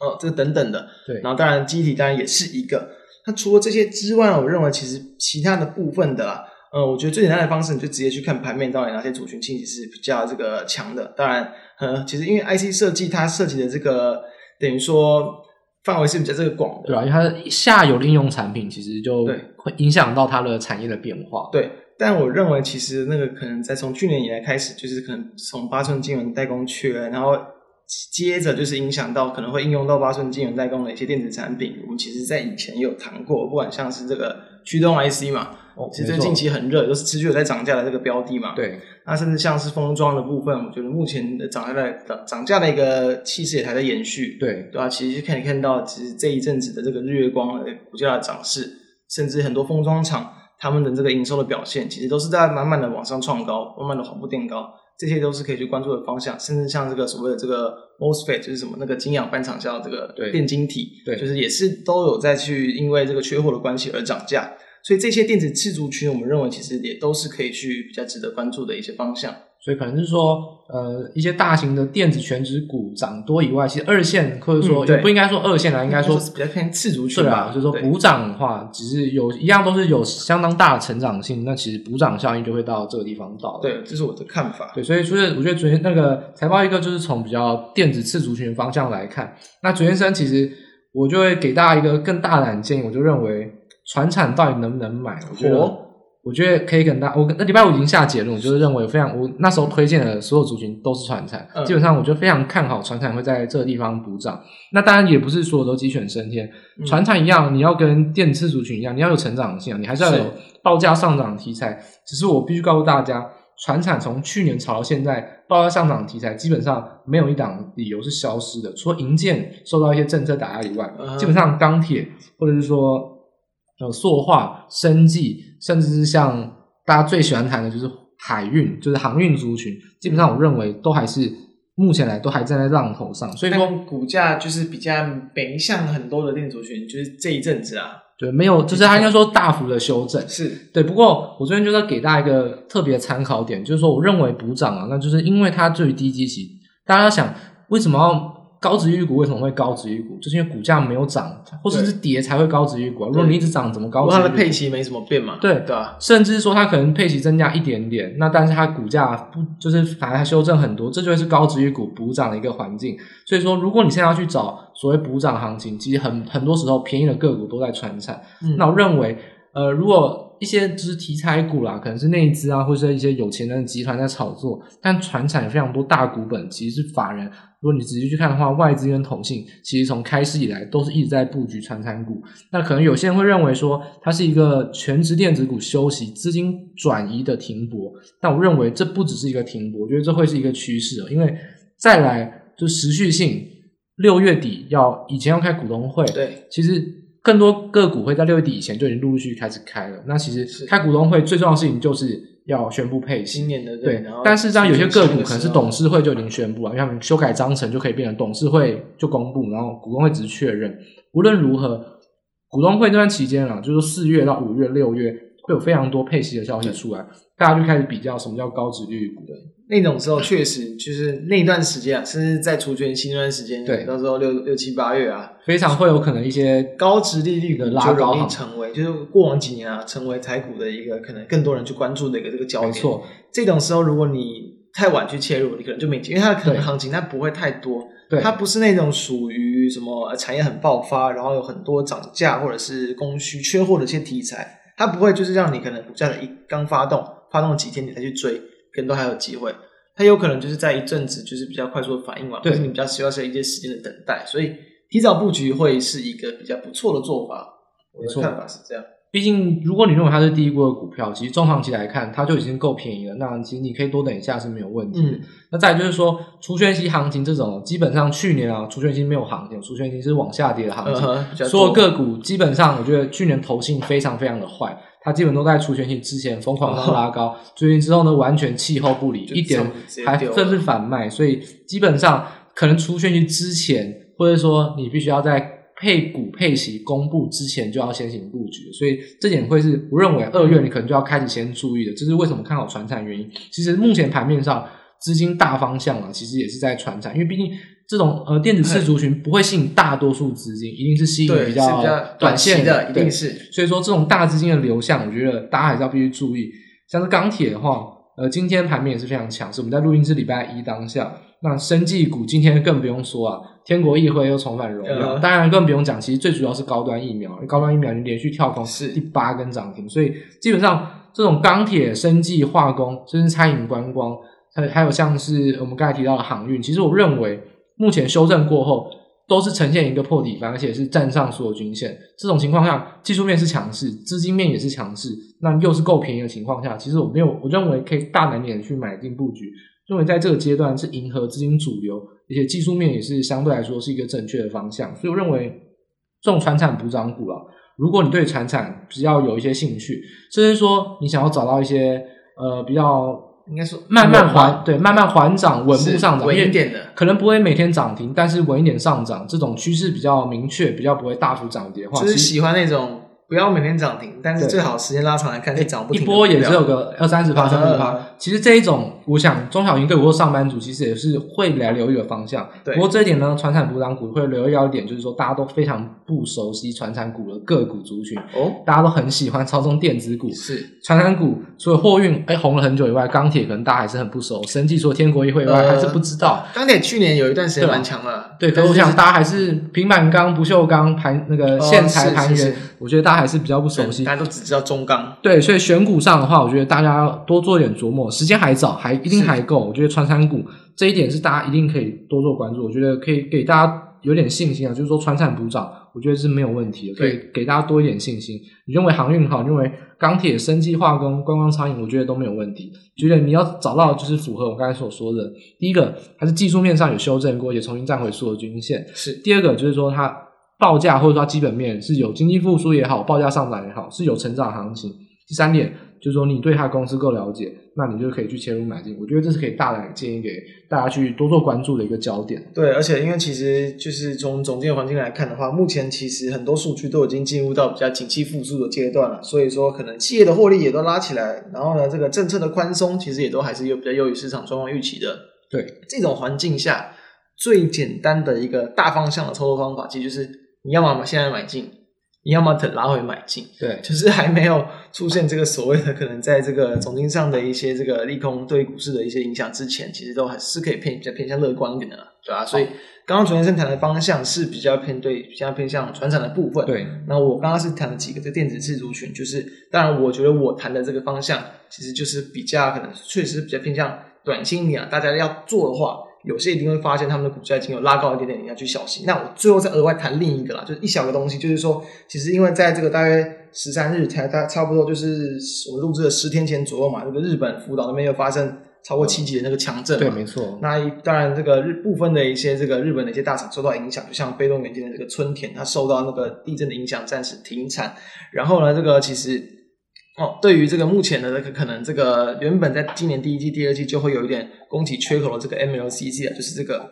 [SPEAKER 2] 哦这个等等的，
[SPEAKER 1] 对，
[SPEAKER 2] 然后当然机体当然也是一个。那除了这些之外，我认为其实其他的部分的啦。呃，我觉得最简单的方式，你就直接去看盘面，到底哪些族群其实是比较这个强的。当然，呃，其实因为 IC 设计它涉及的这个等于说范围是比较这个广的，
[SPEAKER 1] 对啊，因为它下游的应用产品其实就会影响到它的产业的变化。
[SPEAKER 2] 对，但我认为其实那个可能在从去年以来开始，就是可能从八寸晶圆代工去了，然后接着就是影响到可能会应用到八寸晶圆代工的一些电子产品。我们其实在以前也有谈过，不管像是这个驱动 IC 嘛。其实近期很热，都是持续有在涨价的这个标的嘛。
[SPEAKER 1] 对，
[SPEAKER 2] 那甚至像是封装的部分，我觉得目前的涨价的涨涨价的一个气势也还在延续。
[SPEAKER 1] 对，
[SPEAKER 2] 对啊？其实可以看到，其实这一阵子的这个日月光的股价的涨势，甚至很多封装厂他们的这个营收的表现，其实都是在慢慢的往上创高，慢慢的缓步垫高，这些都是可以去关注的方向。甚至像这个所谓的这个 MOSFET，就是什么那个晶氧半场效这个电晶体，
[SPEAKER 1] 对，
[SPEAKER 2] 就是也是都有在去因为这个缺货的关系而涨价。所以这些电子次族群，我们认为其实也都是可以去比较值得关注的一些方向。
[SPEAKER 1] 所以可能是说，呃，一些大型的电子全值股涨多以外，其实二线或者说也不应该说二线啦，应该说
[SPEAKER 2] 比较偏次族群吧。
[SPEAKER 1] 就是说补涨的话，只是有一样都是有相当大的成长性，那其实补涨效应就会到这个地方到。
[SPEAKER 2] 对，这是我的看法。
[SPEAKER 1] 对，所以就是我觉得昨天那个财报一个就是从比较电子次族群的方向来看，那昨天生其实我就会给大家一个更大胆建议，我就认为。传产到底能不能买？我觉得，我觉得可以跟大我那礼拜五已经下结论，就是认为非常我那时候推荐的所有族群都是船产，嗯、基本上我就非常看好船产会在这个地方补涨。那当然也不是所有都鸡犬升天，船产一样，你要跟电子族群一样，你要有成长性，你还是要有报价上涨题材。只是我必须告诉大家，船产从去年炒到现在，报价上涨题材基本上没有一档理由是消失的，除了银建受到一些政策打压以外，嗯、基本上钢铁或者是说。有塑化、生技，甚至是像大家最喜欢谈的，就是海运，就是航运族群。基本上，我认为都还是目前来都还站在浪头上。所以说，
[SPEAKER 2] 股价就是比较北向很多的电子族群，就是这一阵子啊，
[SPEAKER 1] 对，没有，就是他应该说大幅的修正。
[SPEAKER 2] 是
[SPEAKER 1] 对。不过，我这边就是给大家一个特别参考点，就是说，我认为补涨啊，那就是因为它最低基期。大家要想，为什么要？高殖利率股为什么会高殖利率股？就是因为股价没有涨，或者是跌才会高殖利率股。如果你一直涨，怎么高殖利率？
[SPEAKER 2] 它的配息没什么变嘛？
[SPEAKER 1] 对对啊，甚至说它可能配息增加一点点，那但是它股价不就是反而它修正很多，这就会是高殖利率股补涨的一个环境。所以说，如果你现在要去找所谓补涨行情，其实很很多时候便宜的个股都在传产。嗯、那我认为，呃，如果一些就是题材股啦，可能是内资啊，或者是一些有钱人的集团在炒作，但传产有非常多大股本，其实是法人。如果你仔细去看的话，外资跟投信其实从开始以来都是一直在布局传产股。那可能有些人会认为说，它是一个全职电子股休息、资金转移的停泊。但我认为这不只是一个停泊，我觉得这会是一个趋势，因为再来就持续性，六月底要以前要开股东会，
[SPEAKER 2] 对，
[SPEAKER 1] 其实更多个股会在六月底以前就已经陆陆续续开始开了。那其实开股东会最重要的事情就是。要宣布配息，
[SPEAKER 2] 今年的
[SPEAKER 1] 对，但是这样有些个股可能是董事会就已经宣布了，因为他们修改章程就可以变成董事会就公布，然后股东会只是确认。无论如何，股东会这段期间啊，就是四月到五月、六月会有非常多配息的消息出来，大家就开始比较什么叫高殖利率股。对，
[SPEAKER 2] 那种时候确实就是那段时间啊，甚至在除权息那段时间，
[SPEAKER 1] 对，
[SPEAKER 2] 到时候六六七八月啊，
[SPEAKER 1] 非常会有可能一些
[SPEAKER 2] 高值利率
[SPEAKER 1] 的拉高，
[SPEAKER 2] 成为就是过往几年啊，成为台股的一个可能更多人去关注的一个这个焦点。没错，这种时候如果你太晚去切入，你可能就没机会，因为它可能行情它不会太多，对，它不是那种属于什么产业很爆发，然后有很多涨价或者是供需缺货的一些题材，它不会就是让你可能股价的一刚发动，发动几天你再去追。更多还有机会，它有可能就是在一阵子就是比较快速的反应嘛，对，或者你比较需要是一些时间的等待，所以提早布局会是一个比较不错的做法。我的看法是这样。
[SPEAKER 1] 毕竟如果你认为它是第一波的股票，其实中长期来看它就已经够便宜了，那其实你可以多等一下是没有问题。嗯，那再就是说除权息行情这种，基本上去年啊除权息没有行情，除权息是往下跌的行情，嗯、所有个股基本上我觉得去年投信非常非常的坏。它基本都在除权息之前疯狂的 拉高，除权之后呢，完全气候不理，一点还甚至反卖，所以基本上可能除权息之前，或者说你必须要在配股配息公布之前就要先行布局，所以这点会是我认为二月你可能就要开始先注意的，这是为什么看好船产原因。其实目前盘面上资金大方向啊，其实也是在船产，因为毕竟。这种呃电子次族群不会吸引大多数资金，一定是吸引比较短线
[SPEAKER 2] 的，一定是。
[SPEAKER 1] 所以说这种大资金的流向，我觉得大家还是要必须注意。像是钢铁的话，呃，今天盘面也是非常强势。我们在录音是礼拜一当下，那生技股今天更不用说啊，天国一辉又重返荣耀，呃、当然更不用讲，其实最主要是高端疫苗，高端疫苗你连续跳空是第八根涨停，所以基本上这种钢铁、生技、化工，甚至餐饮、观光，还还有像是我们刚才提到的航运，其实我认为。目前修正过后，都是呈现一个破底翻，而且是站上所有均线。这种情况下，技术面是强势，资金面也是强势，那又是够便宜的情况下，其实我没有，我认为可以大胆点去买进布局。认为在这个阶段是迎合资金主流，而且技术面也是相对来说是一个正确的方向。所以我认为这种传产补涨股啊，如果你对传产比较有一些兴趣，甚至说你想要找到一些呃比较。应该说慢慢缓，对，慢慢缓涨，稳步上涨，
[SPEAKER 2] 稳一点的，
[SPEAKER 1] 可能不会每天涨停，但是稳一点上涨，这种趋势比较明确，比较不会大幅涨跌的话，
[SPEAKER 2] 就是喜欢那种。不要每天涨停，但是最好时间拉长来看，可以涨不停。
[SPEAKER 1] 一波也只有个二三十趴、三十趴。其实这一种，我想中小型个股或上班族其实也是会来留意的方向。对。不过这一点呢，传产补涨股会留意到一点，就是说大家都非常不熟悉传产股的个股族群。哦。大家都很喜欢操纵电子股。是。传产股除了货运哎红了很久以外，钢铁可能大家还是很不熟。生技除了天国一会以外，还是不知道。
[SPEAKER 2] 钢铁去年有一段时间蛮强的。
[SPEAKER 1] 对。可是我想大家还是平板钢、不锈钢、盘那个线材、盘源，我觉得大家还是比较不熟悉。
[SPEAKER 2] 大家都只知道中钢，
[SPEAKER 1] 对，所以选股上的话，我觉得大家要多做一点琢磨，时间还早，还一定还够。我觉得穿山股这一点是大家一定可以多做关注，我觉得可以给大家有点信心啊，就是说传产补涨，我觉得是没有问题的，可以给大家多一点信心。你认为航运好，你认为钢铁、生技、化工、观光、餐饮，我觉得都没有问题。觉得你要找到就是符合我刚才所说的，第一个还是技术面上有修正过，也重新站回所有均线。是第二个就是说它。报价或者说基本面是有经济复苏也好，报价上涨也好，是有成长行情。第三点就是说你对他公司够了解，那你就可以去切入买进。我觉得这是可以大胆建议给大家去多做关注的一个焦点。
[SPEAKER 2] 对，而且因为其实就是从总经环境来看的话，目前其实很多数据都已经进入到比较景气复苏的阶段了，所以说可能企业的获利也都拉起来，然后呢，这个政策的宽松其实也都还是有比较优于市场双方预期的。对，这种环境下最简单的一个大方向的操作方法，其实就是。你要么现在买进，你要么等拉回买进，
[SPEAKER 1] 对，
[SPEAKER 2] 就是还没有出现这个所谓的可能在这个总经上的一些这个利空对股市的一些影响之前，其实都还是可以偏比较偏向乐观一点的啦，对吧、啊？所以刚刚主先生谈的方向是比较偏对，比较偏向船产的部分。
[SPEAKER 1] 对，那
[SPEAKER 2] 我刚刚是谈了几个这电子次族群，就是当然我觉得我谈的这个方向其实就是比较可能确实比较偏向短期点啊，大家要做的话。有些一定会发现他们的股价已经有拉高一点点，你要去小心。那我最后再额外谈另一个啦，就是一小个东西，就是说，其实因为在这个大约十三日才，大差不多就是我们录制的十天前左右嘛，那个日本福岛那边又发生超过七级的那个强震，
[SPEAKER 1] 对，没错。
[SPEAKER 2] 那当然，这个日部分的一些这个日本的一些大厂受到影响，就像被动元件的这个春田，它受到那个地震的影响，暂时停产。然后呢，这个其实。哦，对于这个目前的这个可能，这个原本在今年第一季、第二季就会有一点供给缺口的这个 MLCC 啊，就是这个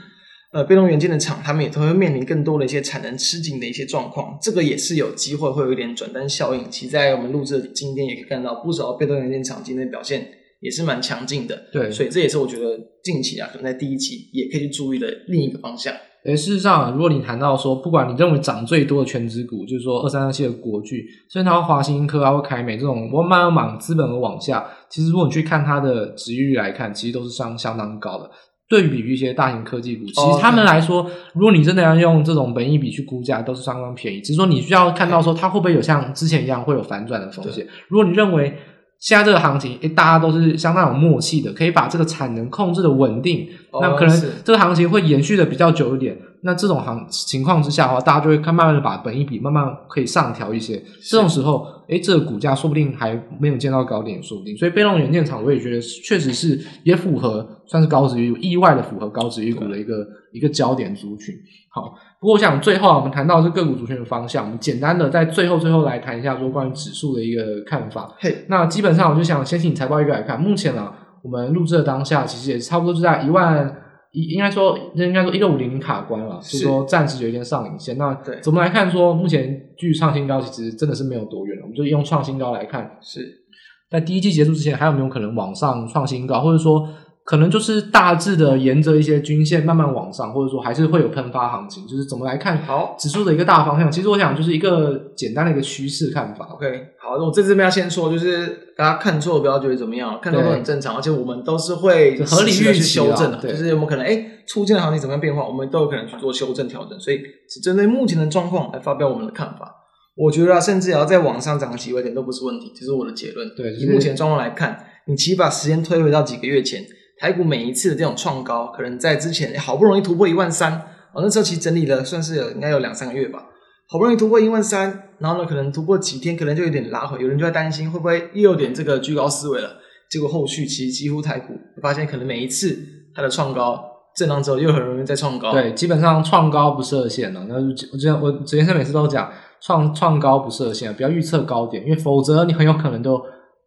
[SPEAKER 2] 呃被动元件的厂，他们也都会面临更多的一些产能吃紧的一些状况，这个也是有机会会有一点转单效应。其实在我们录制的今天也可以看到，不少被动元件厂今天的表现也是蛮强劲的。
[SPEAKER 1] 对，
[SPEAKER 2] 所以这也是我觉得近期啊，可能在第一季也可以去注意的另一个方向。
[SPEAKER 1] 诶，事实上，如果你谈到说，不管你认为涨最多的全职股，就是说二三二七的国巨，甚至它华新科啊或凯美这种，我慢慢往资本额往下，其实如果你去看它的值域率来看，其实都是相相当高的。对比于一些大型科技股，其实他们来说，oh. 如果你真的要用这种本益比去估价，都是相当便宜。只是说你需要看到说，它会不会有像之前一样会有反转的风险。如果你认为，现在这个行情，诶，大家都是相当有默契的，可以把这个产能控制的稳定，哦、那可能这个行情会延续的比较久一点。那这种行情况之下的话，大家就会看慢慢的把本一比慢慢可以上调一些。这种时候，诶，这个股价说不定还没有见到高点，说不定。所以被动元件厂，我也觉得确实是也符合，算是高殖利率，意外的符合高殖利率股的一个一个焦点族群。好。不过，我想最后啊，我们谈到这个股族群的方向，我们简单的在最后最后来谈一下说关于指数的一个看法。嘿，那基本上我就想先请财报一个来看，目前啊，我们录制的当下其实也差不多就在一万一，应该说应该说一六五零零卡关了，是说暂时有一点上影线。那对，怎么来看说目前距创新高其实真的是没有多远了，我们就用创新高来看，是在第一季结束之前还有没有可能往上创新高，或者说？可能就是大致的沿着一些均线慢慢往上，或者说还是会有喷发行情。就是怎么来看好指数的一个大方向？其实我想就是一个简单的一个趋势看法。OK，好，那我这这边要先说，就是大家看错不要觉得怎么样，看错都很正常，而且我们都是会合理去修正的。就是有没有可能哎，出现的行情怎么样变化，我们都有可能去做修正调整。所以只针对目前的状况来发表我们的看法。我觉得啊，甚至也要在往上涨个几百点都不是问题，这是我的结论。对，以目前状况来看，你其实把时间推回到几个月前。台股每一次的这种创高，可能在之前好不容易突破一万三，哦，那时候其实整理了算是有应该有两三个月吧，好不容易突破一万三，然后呢，可能突破几天，可能就有点拉回，有人就在担心会不会又有点这个居高思维了。结果后续其实几乎台股发现，可能每一次它的创高震荡之后，又很容易再创高。对，基本上创高不设限了。那我之前我之前每次都讲创创高不设限，不要预测高点，因为否则你很有可能都。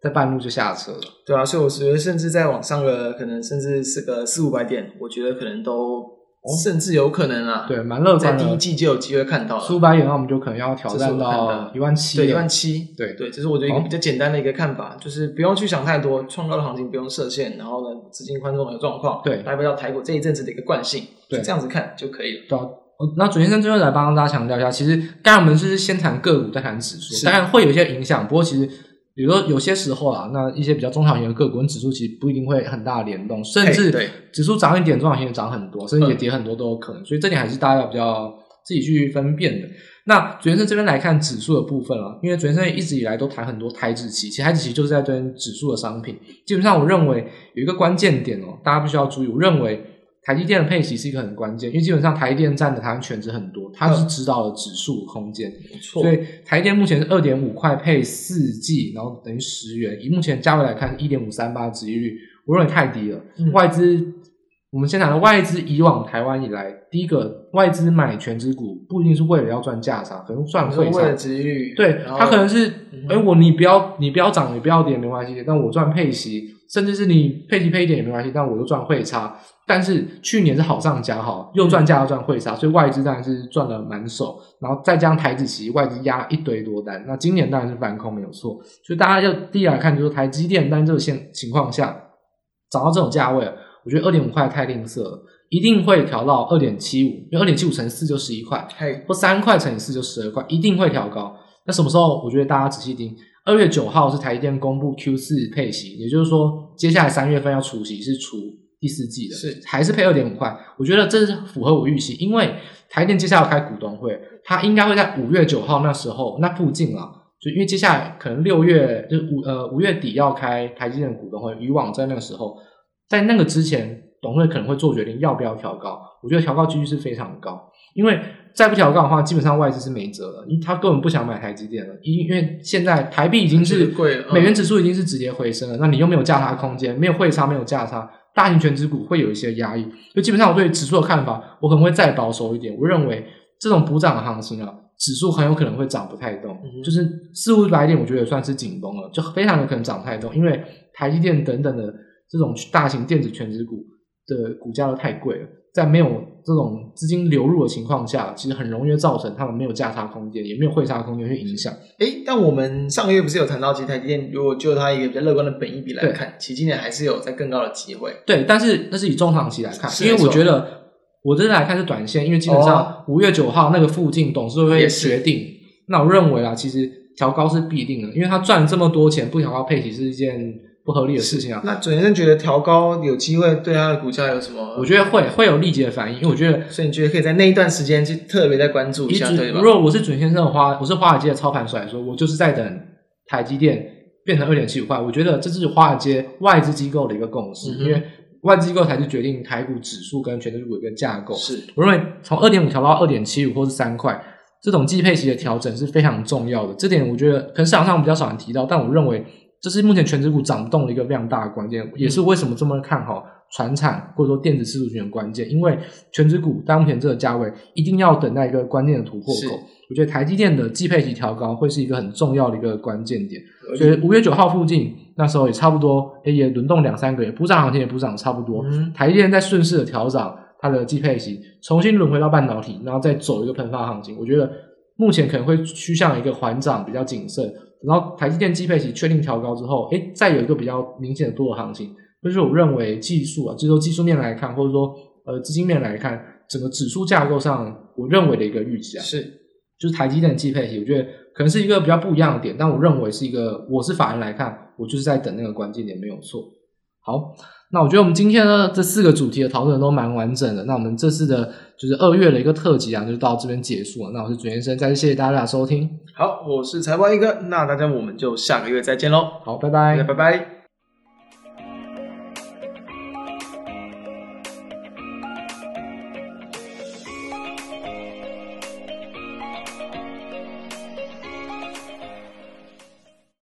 [SPEAKER 1] 在半路就下车了，对啊，所以我觉得甚至再往上个可能甚至是个四五百点，我觉得可能都甚至有可能啊，对，蛮乐观的。在第一季就有机会看到了四五百点，那我们就可能要挑战到一万七，对，一万七，对对，这是我觉得一个比较简单的一个看法，就是不用去想太多，创高的行情不用设限，然后呢，资金宽松的状况，对，代表到台股这一阵子的一个惯性，对，这样子看就可以了。对啊，那主先生最后来帮大家强调一下，其实刚才我们是先谈个股再谈指数，当然会有一些影响，不过其实。比如说有些时候啊，那一些比较中小型的个股跟指数其实不一定会很大的联动，甚至指数涨一点，中小型也涨很多，甚至也跌很多都有可能。所以这点还是大家要比较自己去分辨的。那主持人这边来看指数的部分啊，因为主持人一直以来都谈很多台指期，其实台指期就是在跟指数的商品。基本上我认为有一个关键点哦，大家必须要注意。我认为。台积电的配息是一个很关键，因为基本上台积电占的台湾全值很多，它是指导了指数空间，没错。所以台积电目前是二点五块配四 G，然后等于十元。以目前价位来看，一点五三八殖利率，我认为太低了。嗯、外资，我们先谈的外资以往台湾以来，第一个外资买全值股不一定是为了要赚价差，可能赚汇差。为了殖利率，对，它可能是，哎、嗯，我你不要你不要涨，你不要跌没关系，但我赚配息，甚至是你配息配一点也没关系，但我就赚汇差。但是去年是好上加好，又赚价又赚汇差，所以外资当然是赚了满手。然后再加上台子期，外资压一堆多单。那今年当然是反空没有错。所以大家要第一来看，就是台积电，但这个现情况下涨到这种价位，我觉得二点五块太吝啬了。一定会调到二点七五，因为二点七五乘四就十一块，
[SPEAKER 2] 嘿，
[SPEAKER 1] 或三块乘以四就十二块，一定会调高。那什么时候？我觉得大家仔细听，二月九号是台积电公布 Q 四配息，也就是说，接下来三月份要除息是除第四季的，
[SPEAKER 2] 是
[SPEAKER 1] 还是配二点五块？我觉得这是符合我预期，因为台积电接下来要开股东会，它应该会在五月九号那时候那附近啊，就因为接下来可能六月就五呃五月底要开台积电股东会，以往在那个时候，在那个之前，董事会可能会做决定要不要调高，我觉得调高几率是非常高，因为再不调高的话，基本上外资是没辙了，因为他根本不想买台积电了，因因为现在台币已经是
[SPEAKER 2] 贵了，
[SPEAKER 1] 美元指数已经是直接回升了，那你又没有价差空间，没有汇差，没有价差，大型全值股会有一些压抑，就基本上我对指数的看法，我可能会再保守一点，我认为这种补涨的行情啊，指数很有可能会涨不太动，嗯、就是四五百点，我觉得算是紧绷了，就非常有可能涨不太动，因为台积电等等的这种大型电子全值股。的股价都太贵了，在没有这种资金流入的情况下，其实很容易造成他们没有价差空间，也没有汇差空间去影响。
[SPEAKER 2] 诶，但我们上个月不是有谈到，其实台积电如果就它一个比较乐观的本益比来看，其实今年还是有在更高的机会。
[SPEAKER 1] 对，但是那是以中长期来看，因为我觉得我这边来看是短线，因为基本上五月九号那个附近董事会决定，那我认为啊，其实调高是必定的，因为他赚了这么多钱，不调高配息是一件。不合理的事情啊！
[SPEAKER 2] 那准先生觉得调高有机会对他的股价有什么？
[SPEAKER 1] 我觉得会会有立即的反应，因为我觉得，
[SPEAKER 2] 所以你觉得可以在那一段时间去特别在关注一下，对吧？
[SPEAKER 1] 如果我是准先生的话，我是华尔街的操盘手来说，我就是在等台积电变成二点七五块。我觉得这是华尔街外资机构的一个共识，嗯、因为外资机构才是决定台股指数跟权值股的一个架构。
[SPEAKER 2] 是，
[SPEAKER 1] 我认为从二点五调到二点七五或是三块，这种季配息的调整是非常重要的。这点我觉得可能市场上比较少人提到，但我认为。这是目前全职股涨不动的一个非常大的关键，也是为什么这么看好船产或者说电子四族群的关键。因为全职股当前这个价位，一定要等待一个关键的突破口。我觉得台积电的季配息调高会是一个很重要的一个关键点。所以五月九号附近，那时候也差不多，也轮动两三个月，补涨行情也补涨差不多。嗯、台积电在顺势的调涨它的季配息，重新轮回到半导体，然后再走一个喷发行情。我觉得目前可能会趋向一个缓涨，比较谨慎。然后台积电季配息确定调高之后，哎，再有一个比较明显的多头行情，就是我认为技术啊，就是说技术面来看，或者说呃资金面来看，整个指数架构上，我认为的一个预期啊，
[SPEAKER 2] 是
[SPEAKER 1] 就是台积电季配息，我觉得可能是一个比较不一样的点，但我认为是一个，我是法人来看，我就是在等那个关键点，没有错。好。那我觉得我们今天呢，这四个主题的讨论都蛮完整的。那我们这次的就是二月的一个特辑啊，就到这边结束了。那我是主先生，再次谢谢大家的收听。
[SPEAKER 2] 好，我是财报一哥，那大家我们就下个月再见喽。
[SPEAKER 1] 好，拜拜，
[SPEAKER 2] 拜拜。